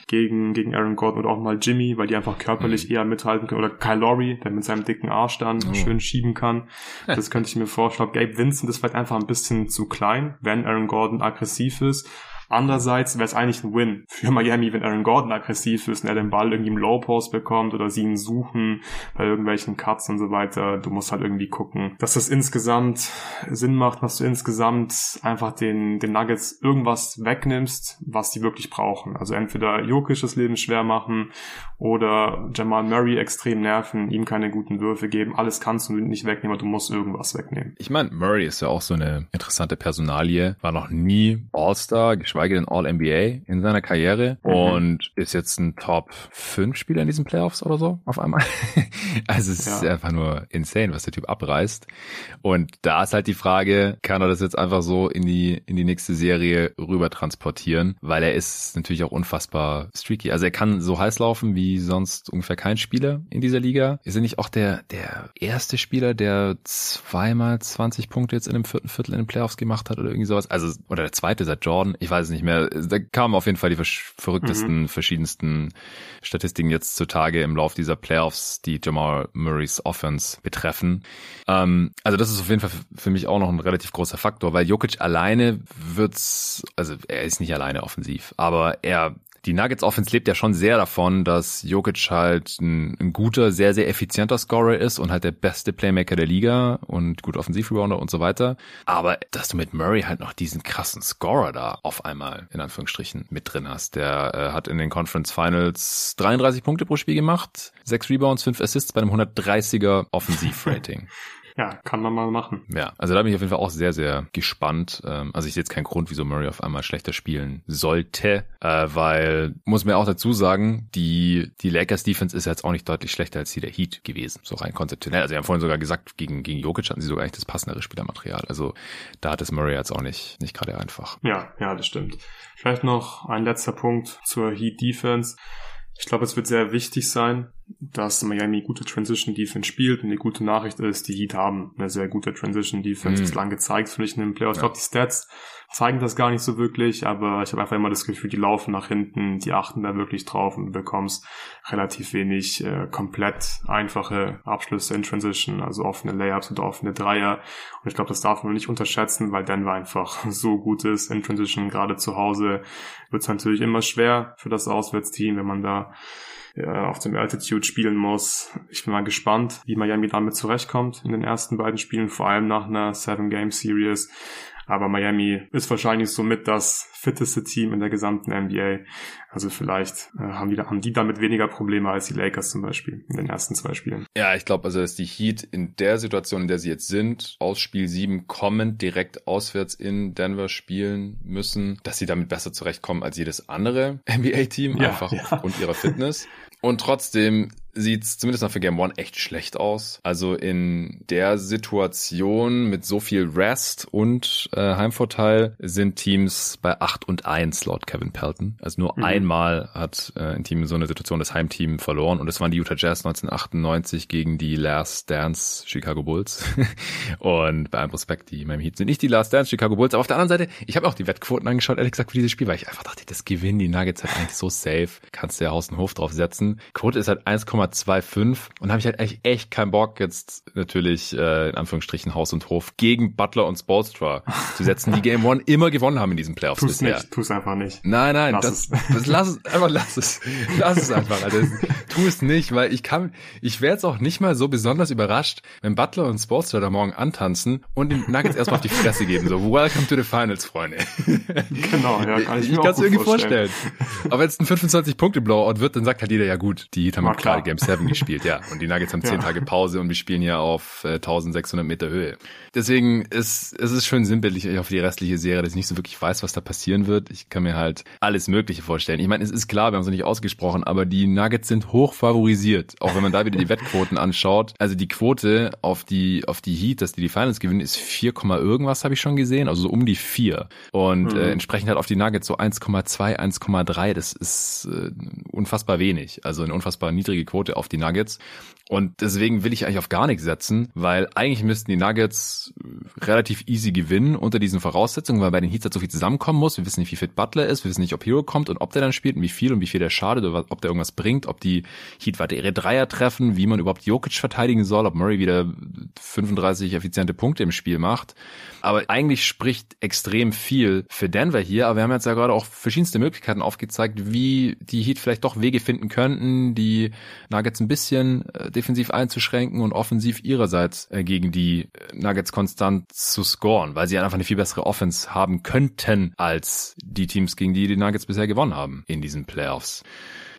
gegen, gegen Aaron Gordon oder auch mal Jimmy, weil die einfach körperlich mhm. eher mithalten können. Oder Kyle Lowry, der mit seinem dicken Arsch dann oh. schön schieben kann. [laughs] Das könnte ich mir vorstellen. Gabe Vincent ist vielleicht einfach ein bisschen zu klein, wenn Aaron Gordon aggressiv ist. Andererseits wäre es eigentlich ein Win für Miami, wenn Aaron Gordon aggressiv ist und er den Ball irgendwie im Low Post bekommt oder sie ihn suchen bei irgendwelchen Cuts und so weiter. Du musst halt irgendwie gucken, dass das insgesamt Sinn macht, dass du insgesamt einfach den, den Nuggets irgendwas wegnimmst, was die wirklich brauchen. Also entweder Jokic das Leben schwer machen oder Jamal Murray extrem nerven, ihm keine guten Würfe geben. Alles kannst du nicht wegnehmen, aber du musst irgendwas wegnehmen. Ich meine, Murray ist ja auch so eine interessante Personalie, war noch nie All-Star, geschweige denn All-NBA in seiner Karriere mhm. und ist jetzt ein Top 5 Spieler in diesen Playoffs oder so auf einmal. [laughs] also es ja. ist einfach nur insane, was der Typ abreißt. Und da ist halt die Frage, kann er das jetzt einfach so in die, in die nächste Serie rüber transportieren, weil er ist natürlich auch unfassbar streaky. Also er kann so heiß laufen wie sonst ungefähr kein Spieler in dieser Liga. Ist er nicht auch der, der erste Spieler, der zweimal 20 Punkte jetzt in dem vierten Viertel in den Playoffs gemacht hat oder irgendwie sowas? Also, oder der zweite seit Jordan, ich weiß es nicht mehr. Da kamen auf jeden Fall die verrücktesten, mhm. verschiedensten Statistiken jetzt zutage im Lauf dieser Playoffs, die Jamal Murrays Offense betreffen. Ähm, also das ist auf jeden Fall für mich auch noch ein relativ großer Faktor, weil Jokic alleine wird's, also er ist nicht alleine offensiv, aber er die Nuggets Offense lebt ja schon sehr davon, dass Jokic halt ein, ein, guter, sehr, sehr effizienter Scorer ist und halt der beste Playmaker der Liga und gut Offensivrebounder und so weiter. Aber dass du mit Murray halt noch diesen krassen Scorer da auf einmal in Anführungsstrichen mit drin hast. Der äh, hat in den Conference Finals 33 Punkte pro Spiel gemacht, 6 Rebounds, 5 Assists bei einem 130er Offensivrating. [laughs] Ja, kann man mal machen. Ja, also da bin ich auf jeden Fall auch sehr, sehr gespannt. Ähm, also ich sehe jetzt keinen Grund, wieso Murray auf einmal schlechter spielen sollte, äh, weil, muss mir auch dazu sagen, die, die Lakers Defense ist jetzt auch nicht deutlich schlechter als die der Heat gewesen, so rein konzeptionell. Also wir haben vorhin sogar gesagt, gegen, gegen Jokic hatten sie sogar eigentlich das passendere Spielermaterial. Also da hat es Murray jetzt auch nicht, nicht gerade einfach. Ja, ja, das stimmt. Vielleicht noch ein letzter Punkt zur Heat Defense. Ich glaube, es wird sehr wichtig sein, dass Miami gute Transition Defense spielt und die gute Nachricht ist, die Heat haben eine sehr gute Transition Defense mhm. bislang gezeigt, finde ich in den Playoffs. Ja. Ich glaube, die Stats zeigen das gar nicht so wirklich, aber ich habe einfach immer das Gefühl, die laufen nach hinten, die achten da wirklich drauf und du bekommst relativ wenig äh, komplett einfache Abschlüsse in Transition, also offene Layups oder offene Dreier. Und ich glaube, das darf man nicht unterschätzen, weil Denver einfach [laughs] so gut ist in Transition, gerade zu Hause wird es natürlich immer schwer für das Auswärtsteam, wenn man da auf dem Altitude spielen muss. Ich bin mal gespannt, wie Miami damit zurechtkommt in den ersten beiden Spielen, vor allem nach einer Seven-Game-Series. Aber Miami ist wahrscheinlich somit das fitteste Team in der gesamten NBA. Also vielleicht äh, haben, die, haben die damit weniger Probleme als die Lakers zum Beispiel in den ersten zwei Spielen. Ja, ich glaube also, dass die Heat in der Situation, in der sie jetzt sind, aus Spiel 7 kommend direkt auswärts in Denver spielen müssen, dass sie damit besser zurechtkommen als jedes andere NBA-Team, ja, einfach ja. aufgrund ihrer Fitness. Und trotzdem sieht's zumindest noch für Game One echt schlecht aus. Also in der Situation mit so viel Rest und äh, Heimvorteil sind Teams bei 8 und 1 laut Kevin Pelton. Also nur mhm. einmal hat äh, ein Team in so einer Situation das Heimteam verloren und das waren die Utah Jazz 1998 gegen die Last Dance Chicago Bulls. [laughs] und bei allem Respekt, die Miami Heat sind nicht die Last Dance Chicago Bulls. Aber auf der anderen Seite, ich habe auch die Wettquoten angeschaut, ehrlich gesagt, für dieses Spiel, weil ich einfach dachte, das gewinnen die Nuggets halt eigentlich so safe. Kannst du ja Haus und Hof drauf setzen. Quote ist halt 1,25 und habe ich halt echt, echt keinen Bock jetzt natürlich äh, in Anführungsstrichen Haus und Hof gegen Butler und Spolstra zu setzen, die Game One immer gewonnen haben in diesen Playoffs tu's bisher. Nicht, tu's einfach nicht. Nein, nein, lass das, es. das lass es einfach lass es. Lass es einfach, Alter. Tu es nicht, weil ich kann ich wäre jetzt auch nicht mal so besonders überrascht, wenn Butler und Spolstra da morgen antanzen und den Nuggets erstmal auf die Fresse geben so welcome to the finals, Freunde. Genau, ja, kann ich, ich mir kann es irgendwie vorstellen. vorstellen. Aber wenn es ein 25 Punkte Blowout wird, dann sagt halt jeder ja gut, die Heat haben gerade Game 7 gespielt, ja. Und die Nuggets haben 10 ja. Tage Pause und wir spielen ja auf äh, 1600 Meter Höhe. Deswegen ist es ist schön sinnbildlich auf die restliche Serie, dass ich nicht so wirklich weiß, was da passieren wird. Ich kann mir halt alles Mögliche vorstellen. Ich meine, es ist klar, wir haben es noch nicht ausgesprochen, aber die Nuggets sind hoch favorisiert. Auch wenn man da wieder die Wettquoten anschaut. Also die Quote auf die auf die Heat, dass die die Finals gewinnen, ist 4, irgendwas habe ich schon gesehen, also so um die 4. Und mhm. äh, entsprechend halt auf die Nuggets so 1,2, 1,3. Das ist äh, unfassbar wenig. Also eine unfassbar niedrige Quote auf die Nuggets. Und deswegen will ich eigentlich auf gar nichts setzen, weil eigentlich müssten die Nuggets relativ easy gewinnen unter diesen Voraussetzungen, weil bei den Heats halt so viel zusammenkommen muss. Wir wissen nicht, wie fit Butler ist, wir wissen nicht, ob Hero kommt und ob der dann spielt und wie viel und wie viel der schadet oder ob der irgendwas bringt, ob die Heat weiter ihre Dreier treffen, wie man überhaupt Jokic verteidigen soll, ob Murray wieder 35 effiziente Punkte im Spiel macht. Aber eigentlich spricht extrem viel für Denver hier, aber wir haben jetzt ja gerade auch verschiedenste Möglichkeiten aufgezeigt, wie die Heat vielleicht doch Wege finden könnten, die Nuggets ein bisschen äh, defensiv einzuschränken und offensiv ihrerseits äh, gegen die Nuggets konstant zu scoren, weil sie einfach eine viel bessere Offense haben könnten als die Teams, gegen die die Nuggets bisher gewonnen haben in diesen Playoffs.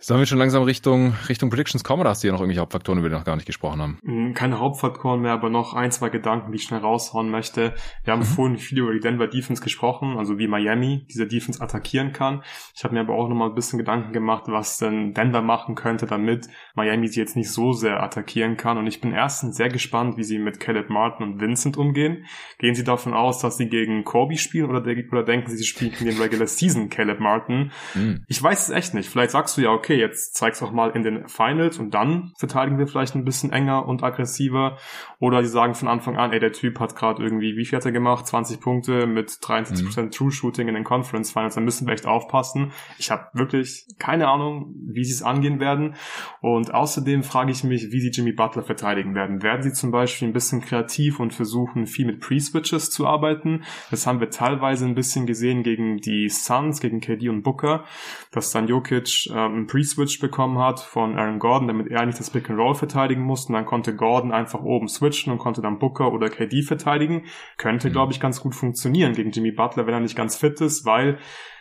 Sollen wir schon langsam Richtung, Richtung Predictions kommen oder hast du hier noch irgendwelche Hauptfaktoren, über die wir noch gar nicht gesprochen haben? Mm, keine Hauptfaktoren mehr, aber noch ein, zwei Gedanken, die ich schnell raushauen möchte. Wir haben mhm. vorhin viel über die Denver Defense gesprochen, also wie Miami diese Defense attackieren kann. Ich habe mir aber auch noch mal ein bisschen Gedanken gemacht, was denn Denver machen könnte, damit Miami sie jetzt nicht so sehr attackieren kann. Und ich bin erstens sehr gespannt, wie sie mit Caleb Martin und Vincent umgehen. Gehen sie davon aus, dass sie gegen Kobe spielen oder, oder denken sie, sie spielen gegen den Regular Season Caleb Martin? Mhm. Ich weiß es echt nicht. Vielleicht sagst du ja, okay, okay, jetzt zeig's auch mal in den Finals und dann verteidigen wir vielleicht ein bisschen enger und aggressiver. Oder die sagen von Anfang an, ey, der Typ hat gerade irgendwie, wie viel hat er gemacht? 20 Punkte mit 73% mhm. True Shooting in den Conference Finals. Da müssen wir echt aufpassen. Ich habe wirklich keine Ahnung, wie sie es angehen werden. Und außerdem frage ich mich, wie sie Jimmy Butler verteidigen werden. Werden sie zum Beispiel ein bisschen kreativ und versuchen, viel mit Pre-Switches zu arbeiten? Das haben wir teilweise ein bisschen gesehen gegen die Suns, gegen KD und Booker, dass dann Jokic ähm, Pre Free-Switch bekommen hat von Aaron Gordon, damit er nicht das Pick-and-Roll verteidigen musste. Und dann konnte Gordon einfach oben switchen und konnte dann Booker oder KD verteidigen. Könnte, mhm. glaube ich, ganz gut funktionieren gegen Jimmy Butler, wenn er nicht ganz fit ist, weil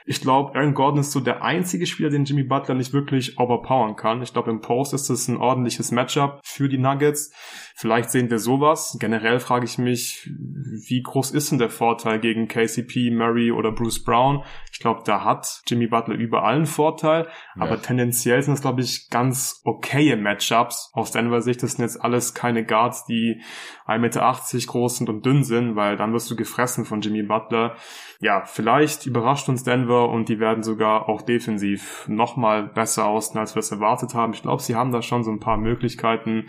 ich glaube, Aaron Gordon ist so der einzige Spieler, den Jimmy Butler nicht wirklich overpowern kann. Ich glaube, im Post ist es ein ordentliches Matchup für die Nuggets. Vielleicht sehen wir sowas. Generell frage ich mich, wie groß ist denn der Vorteil gegen KCP, Murray oder Bruce Brown? Ich glaube, da hat Jimmy Butler überall einen Vorteil, ja. aber tendenziell sind es, glaube ich, ganz okaye Matchups. Aus Denver Sicht das sind jetzt alles keine Guards, die 1,80 Meter groß sind und dünn sind, weil dann wirst du gefressen von Jimmy Butler. Ja, vielleicht überrascht uns Denver und die werden sogar auch defensiv nochmal besser aussehen, als wir es erwartet haben. Ich glaube, sie haben da schon so ein paar Möglichkeiten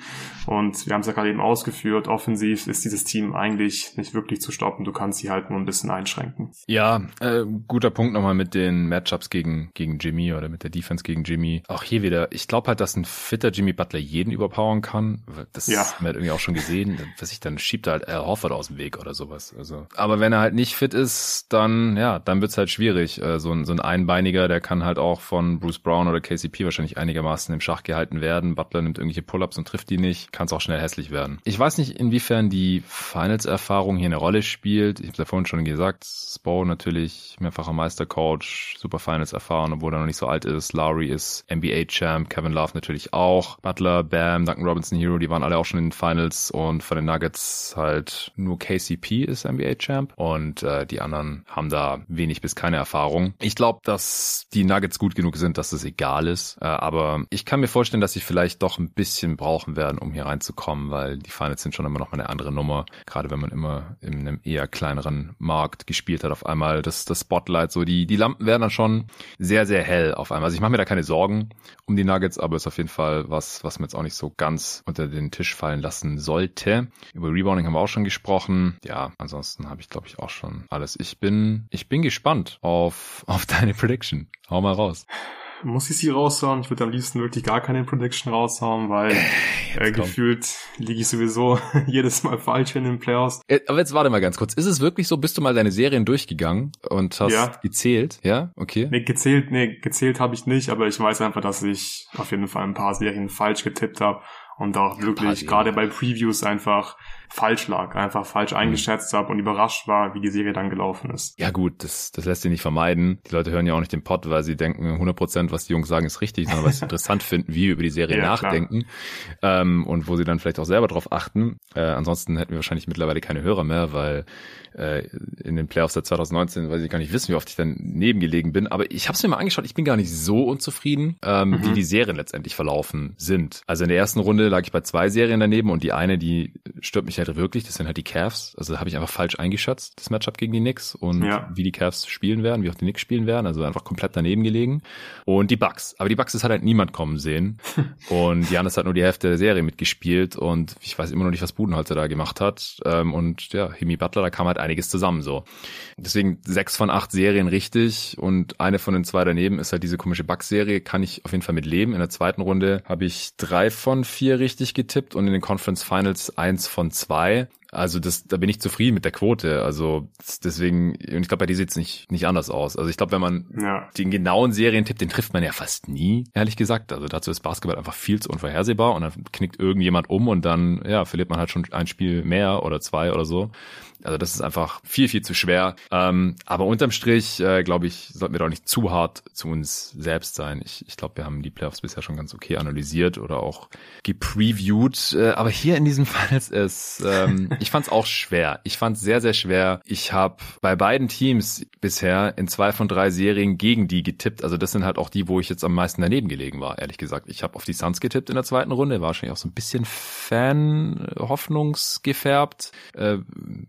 und wir haben es ja gerade eben ausgeführt, offensiv ist dieses Team eigentlich nicht wirklich zu stoppen. Du kannst sie halt nur ein bisschen einschränken. Ja, äh, guter Punkt nochmal mit den Matchups gegen, gegen Jimmy oder mit der Defense gegen Jimmy. Auch hier wieder, ich glaube halt, dass ein fitter Jimmy Butler jeden überpowern kann. Das ja. haben wir halt irgendwie auch schon gesehen. Was ich dann schiebt halt Al Horford aus dem Weg oder sowas. Also, aber wenn er halt nicht fit ist, dann, ja, dann wird's halt schwierig. Äh, so, ein, so ein Einbeiniger, der kann halt auch von Bruce Brown oder KCP wahrscheinlich einigermaßen im Schach gehalten werden. Butler nimmt irgendwelche Pull-ups und trifft die nicht. Kann es auch schnell hässlich werden. Ich weiß nicht, inwiefern die Finals-Erfahrung hier eine Rolle spielt. Ich habe ja vorhin schon gesagt, Spo natürlich mehrfacher Meistercoach, super Finals-Erfahrung, obwohl er noch nicht so alt ist. Lowry ist NBA-Champ, Kevin Love natürlich auch. Butler, Bam, Duncan Robinson, Hero, die waren alle auch schon in den Finals und von den Nuggets halt nur KCP ist NBA-Champ und äh, die anderen haben da wenig bis keine Erfahrung. Ich glaube, dass die Nuggets gut genug sind, dass es egal ist, äh, aber ich kann mir vorstellen, dass sie vielleicht doch ein bisschen brauchen werden, um hier reinzukommen, weil die Finals sind schon immer noch mal eine andere Nummer. Gerade wenn man immer in einem eher kleineren Markt gespielt hat, auf einmal das, das Spotlight, so die, die Lampen werden dann schon sehr, sehr hell auf einmal. Also ich mache mir da keine Sorgen um die Nuggets, aber ist auf jeden Fall was, was man jetzt auch nicht so ganz unter den Tisch fallen lassen sollte. Über Rebounding haben wir auch schon gesprochen. Ja, ansonsten habe ich, glaube ich, auch schon alles. Ich bin, ich bin gespannt auf, auf deine Prediction. Hau mal raus muss ich sie raushauen. Ich würde am liebsten wirklich gar keine Prediction raushauen, weil äh, gefühlt liege ich sowieso [laughs] jedes Mal falsch in den Playoffs. Äh, aber jetzt warte mal ganz kurz. Ist es wirklich so, bist du mal deine Serien durchgegangen und hast ja. gezählt? Ja, okay. Nee, gezählt, nee, gezählt habe ich nicht, aber ich weiß einfach, dass ich auf jeden Fall ein paar Serien falsch getippt habe und auch wirklich gerade bei Previews einfach falsch lag, einfach falsch mhm. eingeschätzt habe und überrascht war, wie die Serie dann gelaufen ist. Ja gut, das, das lässt sich nicht vermeiden. Die Leute hören ja auch nicht den Pod, weil sie denken 100% was die Jungs sagen, ist richtig, sondern weil sie [laughs] interessant finden, wie wir über die Serie ja, nachdenken ähm, und wo sie dann vielleicht auch selber drauf achten. Äh, ansonsten hätten wir wahrscheinlich mittlerweile keine Hörer mehr, weil äh, in den Playoffs der 2019, weil ich gar nicht wissen, wie oft ich dann nebengelegen bin. Aber ich habe es mir mal angeschaut, ich bin gar nicht so unzufrieden, ähm, mhm. wie die Serien letztendlich verlaufen sind. Also in der ersten Runde lag ich bei zwei Serien daneben und die eine, die stört mich halt wirklich, das sind halt die Cavs. Also habe ich einfach falsch eingeschätzt, das Matchup gegen die Knicks und ja. wie die Cavs spielen werden, wie auch die Knicks spielen werden. Also einfach komplett daneben gelegen. Und die Bucks. Aber die Bucks, das hat halt niemand kommen sehen. [laughs] und Janis hat nur die Hälfte der Serie mitgespielt und ich weiß immer noch nicht, was Budenholzer da gemacht hat. Ähm, und ja, Himi Butler, da kam halt einiges zusammen so. Deswegen sechs von acht Serien richtig und eine von den zwei daneben ist halt diese komische Bucks-Serie, kann ich auf jeden Fall mit leben. In der zweiten Runde habe ich drei von vier richtig getippt und in den Conference Finals eins von zwei. Also das, da bin ich zufrieden mit der Quote. Also deswegen, und ich glaube, bei dir sieht's nicht, nicht anders aus. Also ich glaube, wenn man ja. den genauen Serientipp, den trifft man ja fast nie, ehrlich gesagt. Also dazu ist Basketball einfach viel zu unvorhersehbar und dann knickt irgendjemand um und dann, ja, verliert man halt schon ein Spiel mehr oder zwei oder so. Also das ist einfach viel, viel zu schwer. Ähm, aber unterm Strich, äh, glaube ich, sollten wir doch nicht zu hart zu uns selbst sein. Ich, ich glaube, wir haben die Playoffs bisher schon ganz okay analysiert oder auch gepreviewt. Äh, aber hier in diesem [laughs] Fall ist es, ähm, ich fand es auch schwer. Ich fand es sehr, sehr schwer. Ich habe bei beiden Teams bisher in zwei von drei Serien gegen die getippt. Also das sind halt auch die, wo ich jetzt am meisten daneben gelegen war, ehrlich gesagt. Ich habe auf die Suns getippt in der zweiten Runde, war wahrscheinlich auch so ein bisschen Fan-Hoffnungsgefärbt. Äh,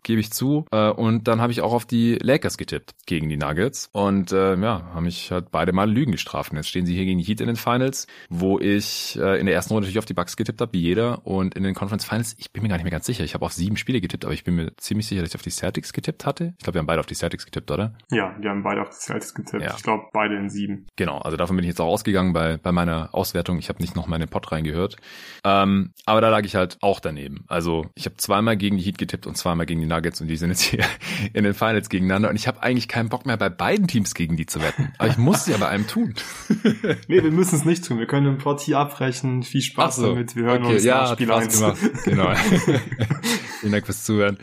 Gebe ich zu. Äh, und dann habe ich auch auf die Lakers getippt gegen die Nuggets. Und äh, ja, haben mich halt beide mal Lügen gestraft. Und jetzt stehen sie hier gegen die Heat in den Finals, wo ich äh, in der ersten Runde natürlich auf die Bucks getippt habe, wie jeder. Und in den Conference Finals, ich bin mir gar nicht mehr ganz sicher. Ich habe auf sieben Spiele getippt, aber ich bin mir ziemlich sicher, dass ich auf die Celtics getippt hatte. Ich glaube, wir haben beide auf die Celtics getippt, oder? Ja, wir haben beide auf die Celtics getippt. Ja. Ich glaube, beide in sieben. Genau, also davon bin ich jetzt auch ausgegangen bei, bei meiner Auswertung. Ich habe nicht noch meine Pod reingehört. Ähm, aber da lag ich halt auch daneben. Also ich habe zweimal gegen die Heat getippt und zweimal gegen die Nuggets und die sind jetzt hier [laughs] in den Finals gegeneinander und ich habe eigentlich keinen Bock mehr bei beiden Teams gegen die zu wetten. Aber ich muss sie ja bei einem tun. [laughs] nee, wir müssen es nicht tun. Wir können den Pod hier abbrechen. Viel Spaß so, damit. Wir hören okay, uns ja, nach Spiel 1. Gemacht. Genau. [laughs] Vielen Dank fürs Zuhören.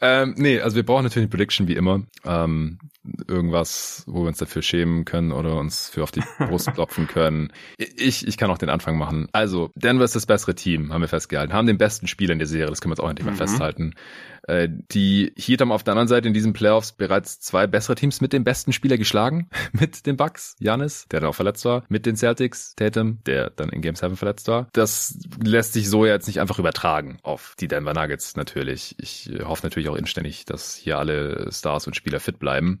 Ähm, nee, also wir brauchen natürlich eine Prediction wie immer. Ähm, irgendwas, wo wir uns dafür schämen können oder uns für auf die Brust [laughs] klopfen können. Ich, ich kann auch den Anfang machen. Also, Denver ist das bessere Team, haben wir festgehalten. Haben den besten Spieler in der Serie, das können wir jetzt auch endlich mal mhm. festhalten. Äh, die Heat haben auf der anderen Seite in diesen Playoffs bereits zwei bessere Teams mit dem besten Spieler geschlagen. [laughs] mit den Bucks, Janis, der dann auch verletzt war. Mit den Celtics, Tatum, der dann in Game 7 verletzt war. Das lässt sich so jetzt nicht einfach übertragen auf die Denver Nuggets natürlich. Ich hoffe natürlich auch inständig, dass hier alle Stars und Spieler fit bleiben.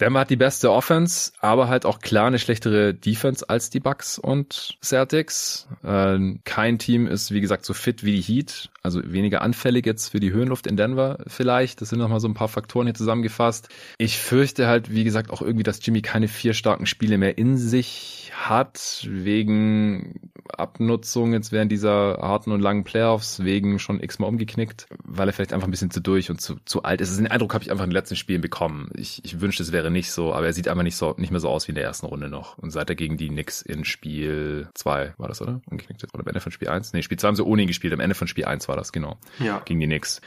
Denver hat die beste Offense, aber halt auch klar eine schlechtere Defense als die Bucks und Celtics. Äh, kein Team ist, wie gesagt, so fit wie die Heat, also weniger anfällig jetzt für die Höhenluft in Denver vielleicht. Das sind nochmal so ein paar Faktoren hier zusammengefasst. Ich fürchte halt, wie gesagt, auch irgendwie, dass Jimmy keine vier starken Spiele mehr in sich hat, wegen Abnutzung jetzt während dieser harten und langen Playoffs, wegen schon x-mal umgeknickt, weil er vielleicht einfach ein bisschen zu durch und zu, zu alt ist. Den Eindruck habe ich einfach in den letzten Spielen bekommen. Ich, ich wünschte, es wäre nicht so, aber er sieht einfach nicht so nicht mehr so aus wie in der ersten Runde noch. Und seit er gegen die Knicks in Spiel 2 war das, oder? Umgeknickt. Oder am Ende von Spiel 1? Nee, Spiel 2 haben sie ohne ihn gespielt, am Ende von Spiel 1 war das, genau. Ja. Gegen die Knicks.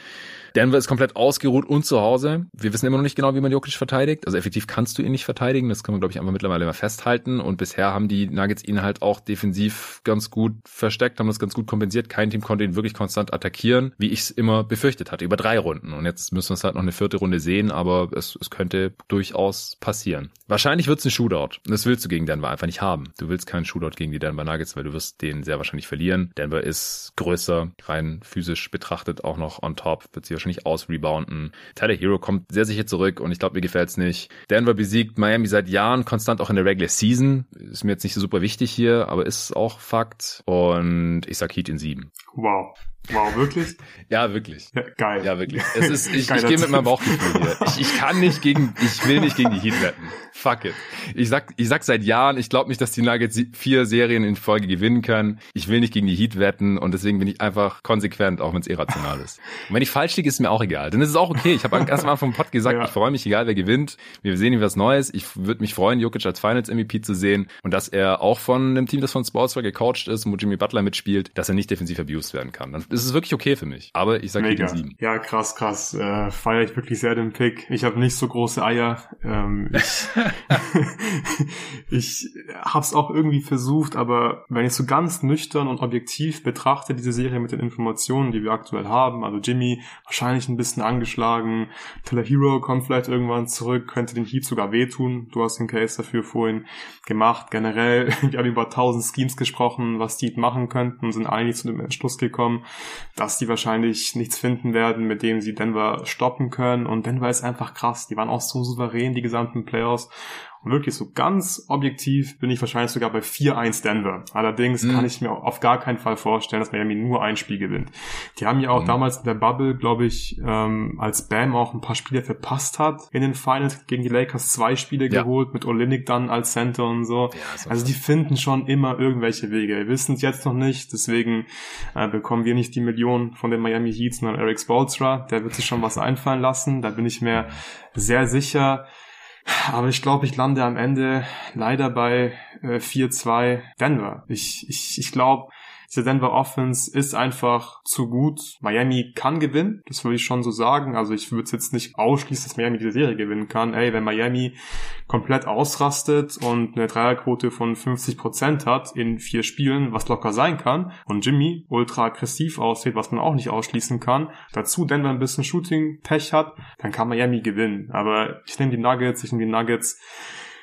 Denver ist komplett ausgeruht und zu Hause. Wir wissen immer noch nicht genau, wie man Jokic verteidigt. Also effektiv kannst du ihn nicht verteidigen. Das kann man, glaube ich, einfach mittlerweile mal festhalten. Und bisher haben die Nuggets ihn halt auch defensiv ganz gut versteckt, haben das ganz gut kompensiert. Kein Team konnte ihn wirklich konstant attackieren, wie ich es immer befürchtet hatte, über drei Runden. Und jetzt müssen wir es halt noch eine vierte Runde sehen, aber es, es könnte durchaus passieren. Wahrscheinlich wird es ein Shootout. Das willst du gegen Denver einfach nicht haben. Du willst keinen Shootout gegen die Denver Nuggets, weil du wirst den sehr wahrscheinlich verlieren. Denver ist größer, rein physisch betrachtet auch noch on top, sie wahrscheinlich ausrebounden. Tyler Hero kommt sehr sicher zurück und ich glaube, mir gefällt's nicht. Denver besiegt Miami seit Jahren konstant auch in der Regular Season. Ist mir jetzt nicht so super wichtig hier, aber ist auch Fakt. Und ich sag Heat in sieben. Wow. Wow, wirklich? [laughs] ja, wirklich. Ja, geil. Ja, wirklich. Es [laughs] ist, ich, ich gehe mit meinem Bauchgefühl hier. Ich, ich kann nicht gegen, ich will nicht gegen die Heat wetten. Fuck it. Ich sag, ich sag seit Jahren, ich glaube nicht, dass die Nuggets vier Serien in Folge gewinnen können. Ich will nicht gegen die Heat wetten und deswegen bin ich einfach konsequent, auch wenn es irrational ist. Und wenn ich falsch liege, ist mir auch egal. Dann ist es auch okay. Ich habe erst mal vom Pod gesagt, ja. ich freue mich, egal wer gewinnt. Wir sehen was Neues. Ich würde mich freuen, Jokic als Finals MVP zu sehen und dass er auch von einem Team, das von Sportswear gecoacht ist, wo Jimmy Butler mitspielt, dass er nicht defensiv abused werden kann. Dann ist es wirklich okay für mich. Aber ich sage Heat sieben. Ja, krass, krass. Äh, Feiere ich wirklich sehr den Pick. Ich habe nicht so große Eier. Ähm, ich [laughs] [laughs] ich habe es auch irgendwie versucht, aber wenn ich so ganz nüchtern und objektiv betrachte, diese Serie mit den Informationen, die wir aktuell haben, also Jimmy wahrscheinlich ein bisschen angeschlagen, Teller Hero kommt vielleicht irgendwann zurück, könnte den Heat sogar wehtun. Du hast den Case dafür vorhin gemacht. Generell, [laughs] wir haben über tausend Schemes gesprochen, was die machen könnten sind eigentlich zu dem Entschluss gekommen, dass die wahrscheinlich nichts finden werden, mit dem sie Denver stoppen können. Und Denver ist einfach krass. Die waren auch so souverän, die gesamten Playoffs. Und wirklich so ganz objektiv bin ich wahrscheinlich sogar bei 4-1 Denver. Allerdings mhm. kann ich mir auf gar keinen Fall vorstellen, dass Miami nur ein Spiel gewinnt. Die haben ja auch mhm. damals in der Bubble, glaube ich, ähm, als Bam auch ein paar Spiele verpasst hat in den Finals gegen die Lakers zwei Spiele ja. geholt, mit Olinik dann als Center und so. Ja, also die finden schon immer irgendwelche Wege. Wir wissen es jetzt noch nicht, deswegen äh, bekommen wir nicht die Millionen von den Miami Heat, sondern Eric Spolstra. Der wird sich schon was einfallen lassen. Da bin ich mir sehr sicher. Aber ich glaube, ich lande am Ende leider bei äh, 4-2 Denver. Ich, ich, ich glaube, diese Denver Offense ist einfach zu gut. Miami kann gewinnen, das würde ich schon so sagen. Also ich würde es jetzt nicht ausschließen, dass Miami diese Serie gewinnen kann. Ey, wenn Miami komplett ausrastet und eine Dreierquote von 50% hat in vier Spielen, was locker sein kann, und Jimmy ultra aggressiv aussieht, was man auch nicht ausschließen kann, dazu Denver ein bisschen Shooting-Pech hat, dann kann Miami gewinnen. Aber ich nehme die Nuggets, ich nehme die Nuggets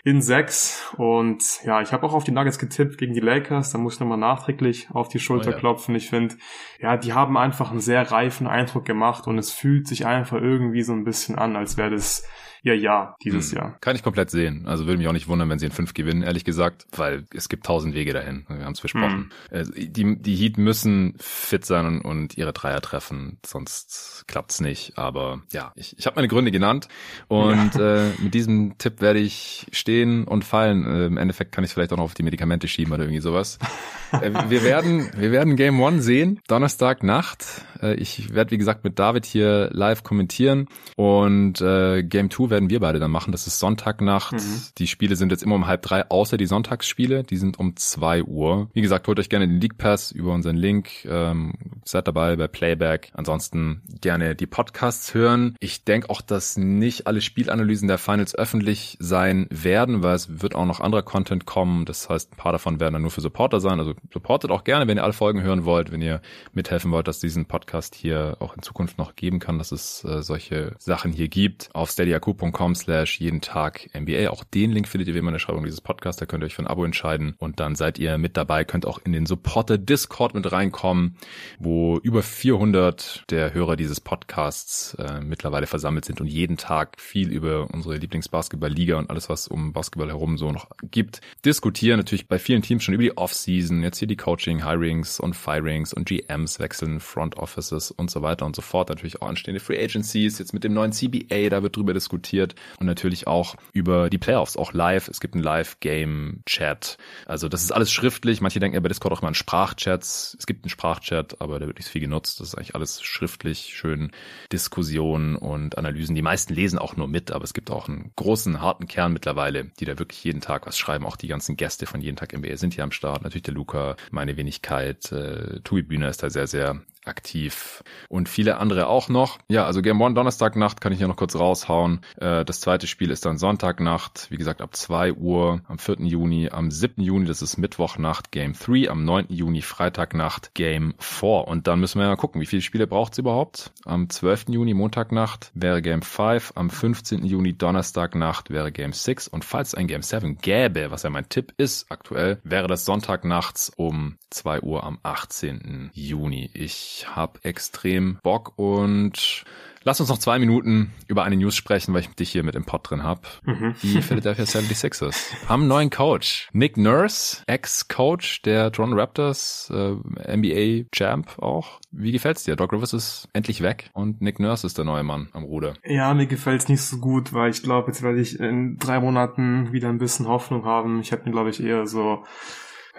in sechs. Und ja, ich habe auch auf die Nuggets getippt gegen die Lakers. Da muss ich nochmal nachträglich auf die Schulter oh, ja. klopfen. Ich finde, ja, die haben einfach einen sehr reifen Eindruck gemacht und es fühlt sich einfach irgendwie so ein bisschen an, als wäre das ihr Jahr dieses hm. Jahr. Kann ich komplett sehen. Also würde mich auch nicht wundern, wenn sie in fünf gewinnen, ehrlich gesagt, weil es gibt tausend Wege dahin. Wir haben es versprochen. Hm. Die, die Heat müssen fit sein und, und ihre Dreier treffen, sonst klappt's nicht. Aber ja, ich, ich habe meine Gründe genannt und ja. äh, mit diesem Tipp werde ich stehen und fallen. Äh, Im Endeffekt kann ich vielleicht auch noch auf die Medikamente schieben oder irgendwie sowas. [laughs] äh, wir werden, wir werden Game One sehen, Donnerstag Nacht. Äh, ich werde wie gesagt mit David hier live kommentieren und äh, Game Two werden wir beide dann machen. Das ist Sonntagnacht. Mhm. Die Spiele sind jetzt immer um halb drei, außer die Sonntagsspiele. Die sind um zwei Uhr. Wie gesagt, holt euch gerne den League Pass über unseren Link. Ähm, seid dabei bei Playback. Ansonsten gerne die Podcasts hören. Ich denke auch, dass nicht alle Spielanalysen der Finals öffentlich sein werden, weil es wird auch noch anderer Content kommen. Das heißt, ein paar davon werden dann nur für Supporter sein. Also supportet auch gerne, wenn ihr alle Folgen hören wollt, wenn ihr mithelfen wollt, dass diesen Podcast hier auch in Zukunft noch geben kann, dass es äh, solche Sachen hier gibt. Auf steadyaku.com patreon.com slash jeden Tag NBA. Auch den Link findet ihr wie immer in der Schreibung dieses Podcasts. Da könnt ihr euch für ein Abo entscheiden und dann seid ihr mit dabei, könnt auch in den Supporter Discord mit reinkommen, wo über 400 der Hörer dieses Podcasts äh, mittlerweile versammelt sind und jeden Tag viel über unsere Lieblingsbasketball-Liga und alles, was um Basketball herum so noch gibt, diskutieren. Natürlich bei vielen Teams schon über die Offseason, jetzt hier die Coaching, Hirings und Firings und GMs wechseln, Front Offices und so weiter und so fort. Natürlich auch anstehende Free Agencies, jetzt mit dem neuen CBA, da wird drüber diskutiert diskutiert und natürlich auch über die Playoffs, auch live. Es gibt einen Live-Game-Chat. Also das ist alles schriftlich. Manche denken ja bei Discord auch immer an Sprachchats. Es gibt einen Sprachchat, aber der wird nicht so viel genutzt. Das ist eigentlich alles schriftlich, schön Diskussionen und Analysen. Die meisten lesen auch nur mit, aber es gibt auch einen großen, harten Kern mittlerweile, die da wirklich jeden Tag was schreiben. Auch die ganzen Gäste von jeden Tag NBA sind hier am Start. Natürlich der Luca, meine Wenigkeit, äh, Tui Bühner ist da sehr, sehr aktiv und viele andere auch noch. Ja, also Game One Donnerstagnacht kann ich hier noch kurz raushauen. Äh, das zweite Spiel ist dann Sonntagnacht, wie gesagt ab 2 Uhr am 4. Juni, am 7. Juni, das ist Mittwochnacht Game 3, am 9. Juni Freitagnacht Game 4 und dann müssen wir mal gucken, wie viele Spiele braucht es überhaupt? Am 12. Juni Montagnacht wäre Game 5, am 15. Juni Donnerstagnacht wäre Game 6 und falls ein Game 7 gäbe, was ja mein Tipp ist aktuell, wäre das Sonntagnachts um 2 Uhr am 18. Juni. Ich ich habe extrem Bock und lass uns noch zwei Minuten über eine News sprechen, weil ich dich hier mit im Pod drin habe. Mhm. Die Philadelphia 76ers [laughs] haben einen neuen Coach. Nick Nurse, Ex-Coach der Toronto Raptors, äh, NBA-Champ auch. Wie gefällt's dir? Doc Rivers ist endlich weg und Nick Nurse ist der neue Mann am Ruder. Ja, mir gefällt's nicht so gut, weil ich glaube, jetzt werde ich in drei Monaten wieder ein bisschen Hoffnung haben. Ich hätte mir, glaube ich, eher so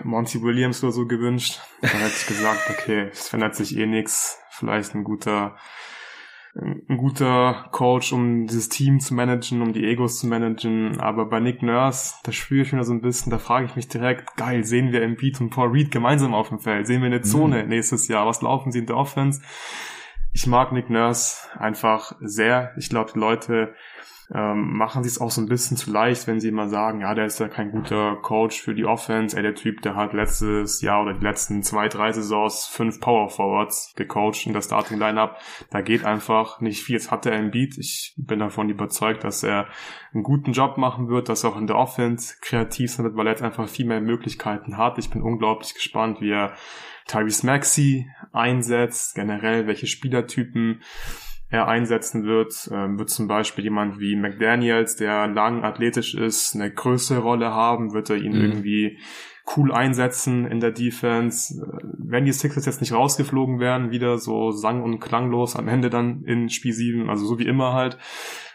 Monty Williams oder so gewünscht. Dann hätte ich gesagt, okay, es verändert sich eh nix. Vielleicht ein guter ein guter Coach, um dieses Team zu managen, um die Egos zu managen. Aber bei Nick Nurse, da spüre ich wieder so ein bisschen, da frage ich mich direkt, geil, sehen wir Embiid und Paul Reed gemeinsam auf dem Feld? Sehen wir eine Zone mhm. nächstes Jahr? Was laufen sie in der Offense? Ich mag Nick Nurse einfach sehr. Ich glaube, die Leute ähm, machen sie es auch so ein bisschen zu leicht, wenn sie immer sagen, ja, der ist ja kein guter Coach für die Offense. Ey, der Typ, der hat letztes Jahr oder die letzten zwei, drei Saisons fünf Power Forwards gecoacht in der Starting Lineup. Da geht einfach nicht viel. Jetzt hat er ein Beat. Ich bin davon überzeugt, dass er einen guten Job machen wird, dass er auch in der Offense kreativ sein wird, weil er jetzt einfach viel mehr Möglichkeiten hat. Ich bin unglaublich gespannt, wie er Tyrese Maxi einsetzt, generell welche Spielertypen er einsetzen wird. Ähm, wird zum Beispiel jemand wie McDaniels, der lang athletisch ist, eine größere Rolle haben, wird er ihn mhm. irgendwie cool einsetzen in der Defense. Äh, wenn die Sixers jetzt nicht rausgeflogen wären, wieder so sang- und klanglos am Ende dann in Spiel 7, also so wie immer halt,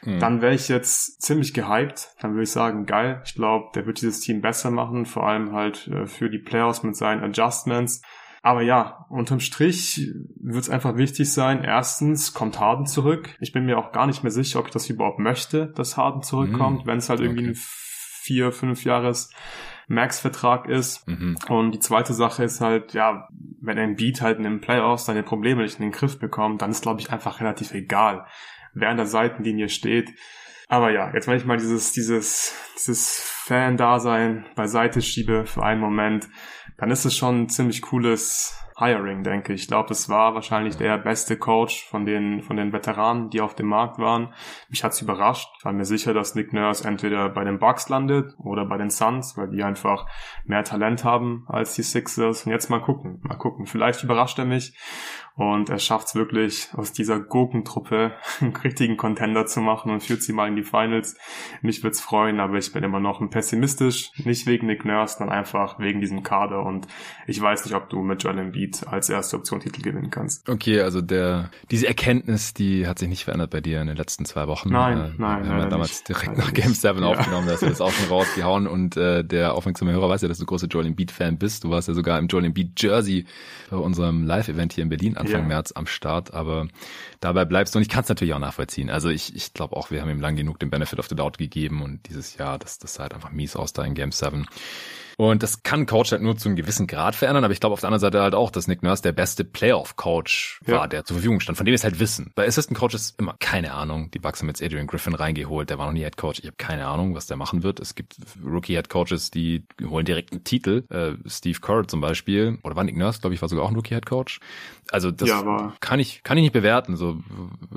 mhm. dann wäre ich jetzt ziemlich gehypt. Dann würde ich sagen, geil. Ich glaube, der wird dieses Team besser machen, vor allem halt äh, für die Playoffs mit seinen Adjustments. Aber ja, unterm Strich wird es einfach wichtig sein. Erstens kommt Harden zurück. Ich bin mir auch gar nicht mehr sicher, ob ich das überhaupt möchte, dass Harden zurückkommt, mhm. wenn es halt irgendwie okay. ein vier, fünf Jahres Max-Vertrag ist. Mhm. Und die zweite Sache ist halt, ja, wenn ein Beat halt in den Playoffs seine Probleme nicht in den Griff bekommt, dann ist, glaube ich, einfach relativ egal, wer an der Seitenlinie steht. Aber ja, jetzt wenn ich mal dieses, dieses, dieses Fan-Dasein beiseite schiebe für einen Moment, dann ist es schon ein ziemlich cooles Hiring, denke ich. Ich glaube, es war wahrscheinlich der beste Coach von den, von den Veteranen, die auf dem Markt waren. Mich hat's überrascht. Ich war mir sicher, dass Nick Nurse entweder bei den Bucks landet oder bei den Suns, weil die einfach mehr Talent haben als die Sixers. Und jetzt mal gucken, mal gucken. Vielleicht überrascht er mich und er schafft es wirklich, aus dieser Gurkentruppe [laughs] einen richtigen Contender zu machen und führt sie mal in die Finals. Mich würde es freuen, aber ich bin immer noch ein pessimistisch. Nicht wegen Nick Nurse, sondern einfach wegen diesem Kader. Und ich weiß nicht, ob du mit Joel Embiid als erste Option Titel gewinnen kannst. Okay, also der diese Erkenntnis, die hat sich nicht verändert bei dir in den letzten zwei Wochen. Nein, äh, nein. Wir haben damals nicht. direkt nach Game 7 ja. aufgenommen, da hast du das auch schon rausgehauen. Und äh, der aufmerksame Hörer weiß ja, dass du großer Joel Embiid-Fan bist. Du warst ja sogar im Joel Embiid-Jersey bei unserem Live-Event hier in Berlin Anfang ja. März am Start, aber dabei bleibst du und ich kann es natürlich auch nachvollziehen. Also ich, ich glaube auch, wir haben ihm lang genug den Benefit of the Doubt gegeben und dieses Jahr, das, das sah halt einfach mies aus da in Game 7. Und das kann Coach halt nur zu einem gewissen Grad verändern, aber ich glaube auf der anderen Seite halt auch, dass Nick Nurse der beste Playoff-Coach ja. war, der zur Verfügung stand, von dem wir es halt wissen. Bei Assistant Coaches immer keine Ahnung. Die Bucks haben jetzt Adrian Griffin reingeholt, der war noch nie Head Coach. Ich habe keine Ahnung, was der machen wird. Es gibt Rookie Head Coaches, die holen direkt einen Titel. Äh, Steve Kerr zum Beispiel, oder war Nick Nurse, glaube ich, war sogar auch ein Rookie Head Coach. Also das ja, kann ich kann ich nicht bewerten. So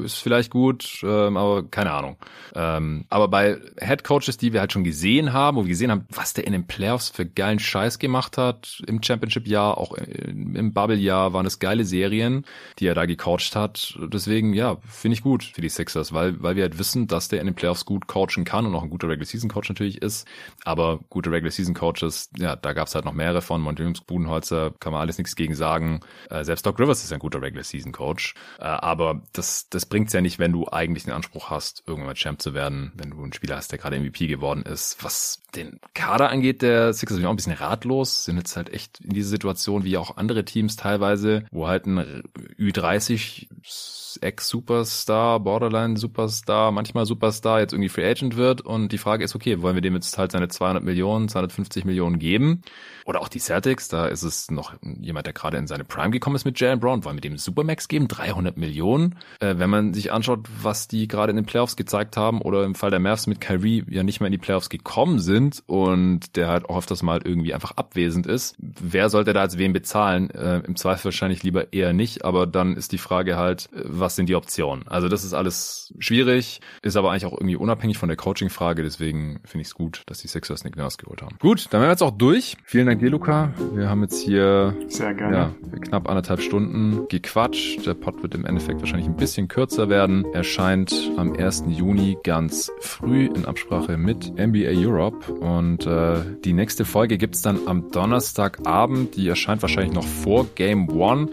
ist vielleicht gut, ähm, aber keine Ahnung. Ähm, aber bei Head Coaches, die wir halt schon gesehen haben, wo wir gesehen haben, was der in den Playoffs für geilen Scheiß gemacht hat im Championship-Jahr, auch im Bubble-Jahr waren es geile Serien, die er da gecoacht hat. Deswegen, ja, finde ich gut für die Sixers, weil, weil wir halt wissen, dass der in den Playoffs gut coachen kann und auch ein guter Regular-Season-Coach natürlich ist. Aber gute Regular-Season-Coaches, ja, da gab es halt noch mehrere von. Montevious, Budenholzer, kann man alles nichts gegen sagen. Äh, selbst Doc Rivers ist ein guter Regular-Season-Coach. Äh, aber das, das bringt's ja nicht, wenn du eigentlich den Anspruch hast, irgendwann mal Champ zu werden, wenn du einen Spieler hast, der gerade MVP geworden ist. Was den Kader angeht, der Sixers bin ich auch ein bisschen ratlos, sind jetzt halt echt in dieser Situation wie auch andere Teams teilweise, wo halt ein Ü30 Ex-Superstar, Borderline-Superstar, manchmal Superstar jetzt irgendwie Free Agent wird und die Frage ist, okay, wollen wir dem jetzt halt seine 200 Millionen, 250 Millionen geben? Oder auch die Celtics, da ist es noch jemand, der gerade in seine Prime gekommen ist mit Jalen Brown, wollen wir dem Supermax geben? 300 Millionen? Äh, wenn man sich anschaut, was die gerade in den Playoffs gezeigt haben oder im Fall der Mavs mit Kyrie ja nicht mehr in die Playoffs gekommen sind und der halt auch öfters mal irgendwie einfach abwesend ist, wer sollte da als wen bezahlen? Äh, Im Zweifel wahrscheinlich lieber eher nicht, aber dann ist die Frage halt, was sind die Optionen? Also das ist alles schwierig, ist aber eigentlich auch irgendwie unabhängig von der Coaching-Frage, deswegen finde ich es gut, dass die Sixers Nick Nurse geholt haben. Gut, dann wären wir jetzt auch durch. Vielen Dank dir, Luca. Wir haben jetzt hier Sehr gerne. Ja, knapp anderthalb Stunden gequatscht. Der Pod wird im Endeffekt wahrscheinlich ein bisschen kürzer werden. Erscheint am 1. Juni ganz früh in Absprache mit NBA Europe und äh, die nächste Folge gibt's dann am Donnerstagabend. Die erscheint wahrscheinlich noch vor Game One.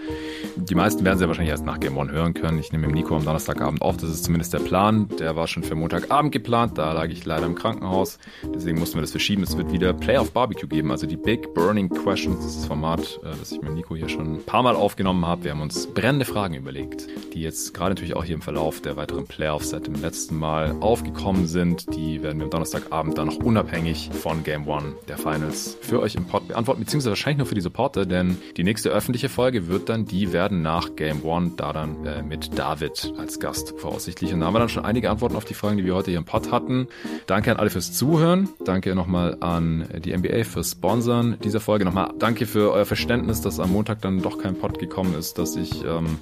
die meisten werden sie ja wahrscheinlich erst nach Game One hören können. Ich nehme mit Nico am Donnerstagabend auf, das ist zumindest der Plan. Der war schon für Montagabend geplant, da lag ich leider im Krankenhaus. Deswegen mussten wir das verschieben. Es wird wieder Playoff Barbecue geben, also die Big Burning Questions, das ist das Format, äh, das ich mit Nico hier schon ein paar Mal aufgenommen habe. Wir haben uns brennende Fragen überlegt, die jetzt gerade natürlich auch hier im Verlauf der weiteren Playoffs seit dem letzten Mal aufgekommen sind. Die werden wir am Donnerstagabend dann noch unabhängig von Game One der Finals für euch im Pod beantworten, beziehungsweise wahrscheinlich nur für die Supporter, denn die nächste öffentliche Folge wird dann die werden nach Game One, da dann äh, mit David als Gast voraussichtlich. Und da haben wir dann schon einige Antworten auf die Fragen, die wir heute hier im Pod hatten. Danke an alle fürs Zuhören. Danke nochmal an die NBA fürs Sponsern dieser Folge. Nochmal danke für euer Verständnis, dass am Montag dann doch kein Pod gekommen ist, dass ich, ähm,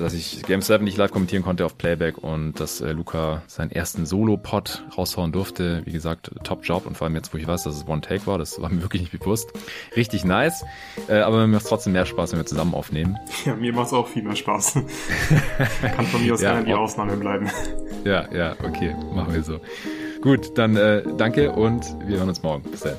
dass ich Game 7 nicht live kommentieren konnte auf Playback und dass äh, Luca seinen ersten Solo-Pod raushauen durfte. Wie gesagt, top Job und vor allem jetzt, wo ich weiß, dass es One Take war, das war mir [laughs] wirklich nicht bewusst. Richtig nice. Äh, aber mir macht trotzdem mehr Spaß, wenn wir zusammen aufnehmen. Ja, mir macht es auch viel mehr Spaß. [laughs] Kann von mir aus ja, gerne die Ausnahme bleiben. Ja, ja, okay, machen wir so. Gut, dann äh, danke und wir hören uns morgen. Bis dann.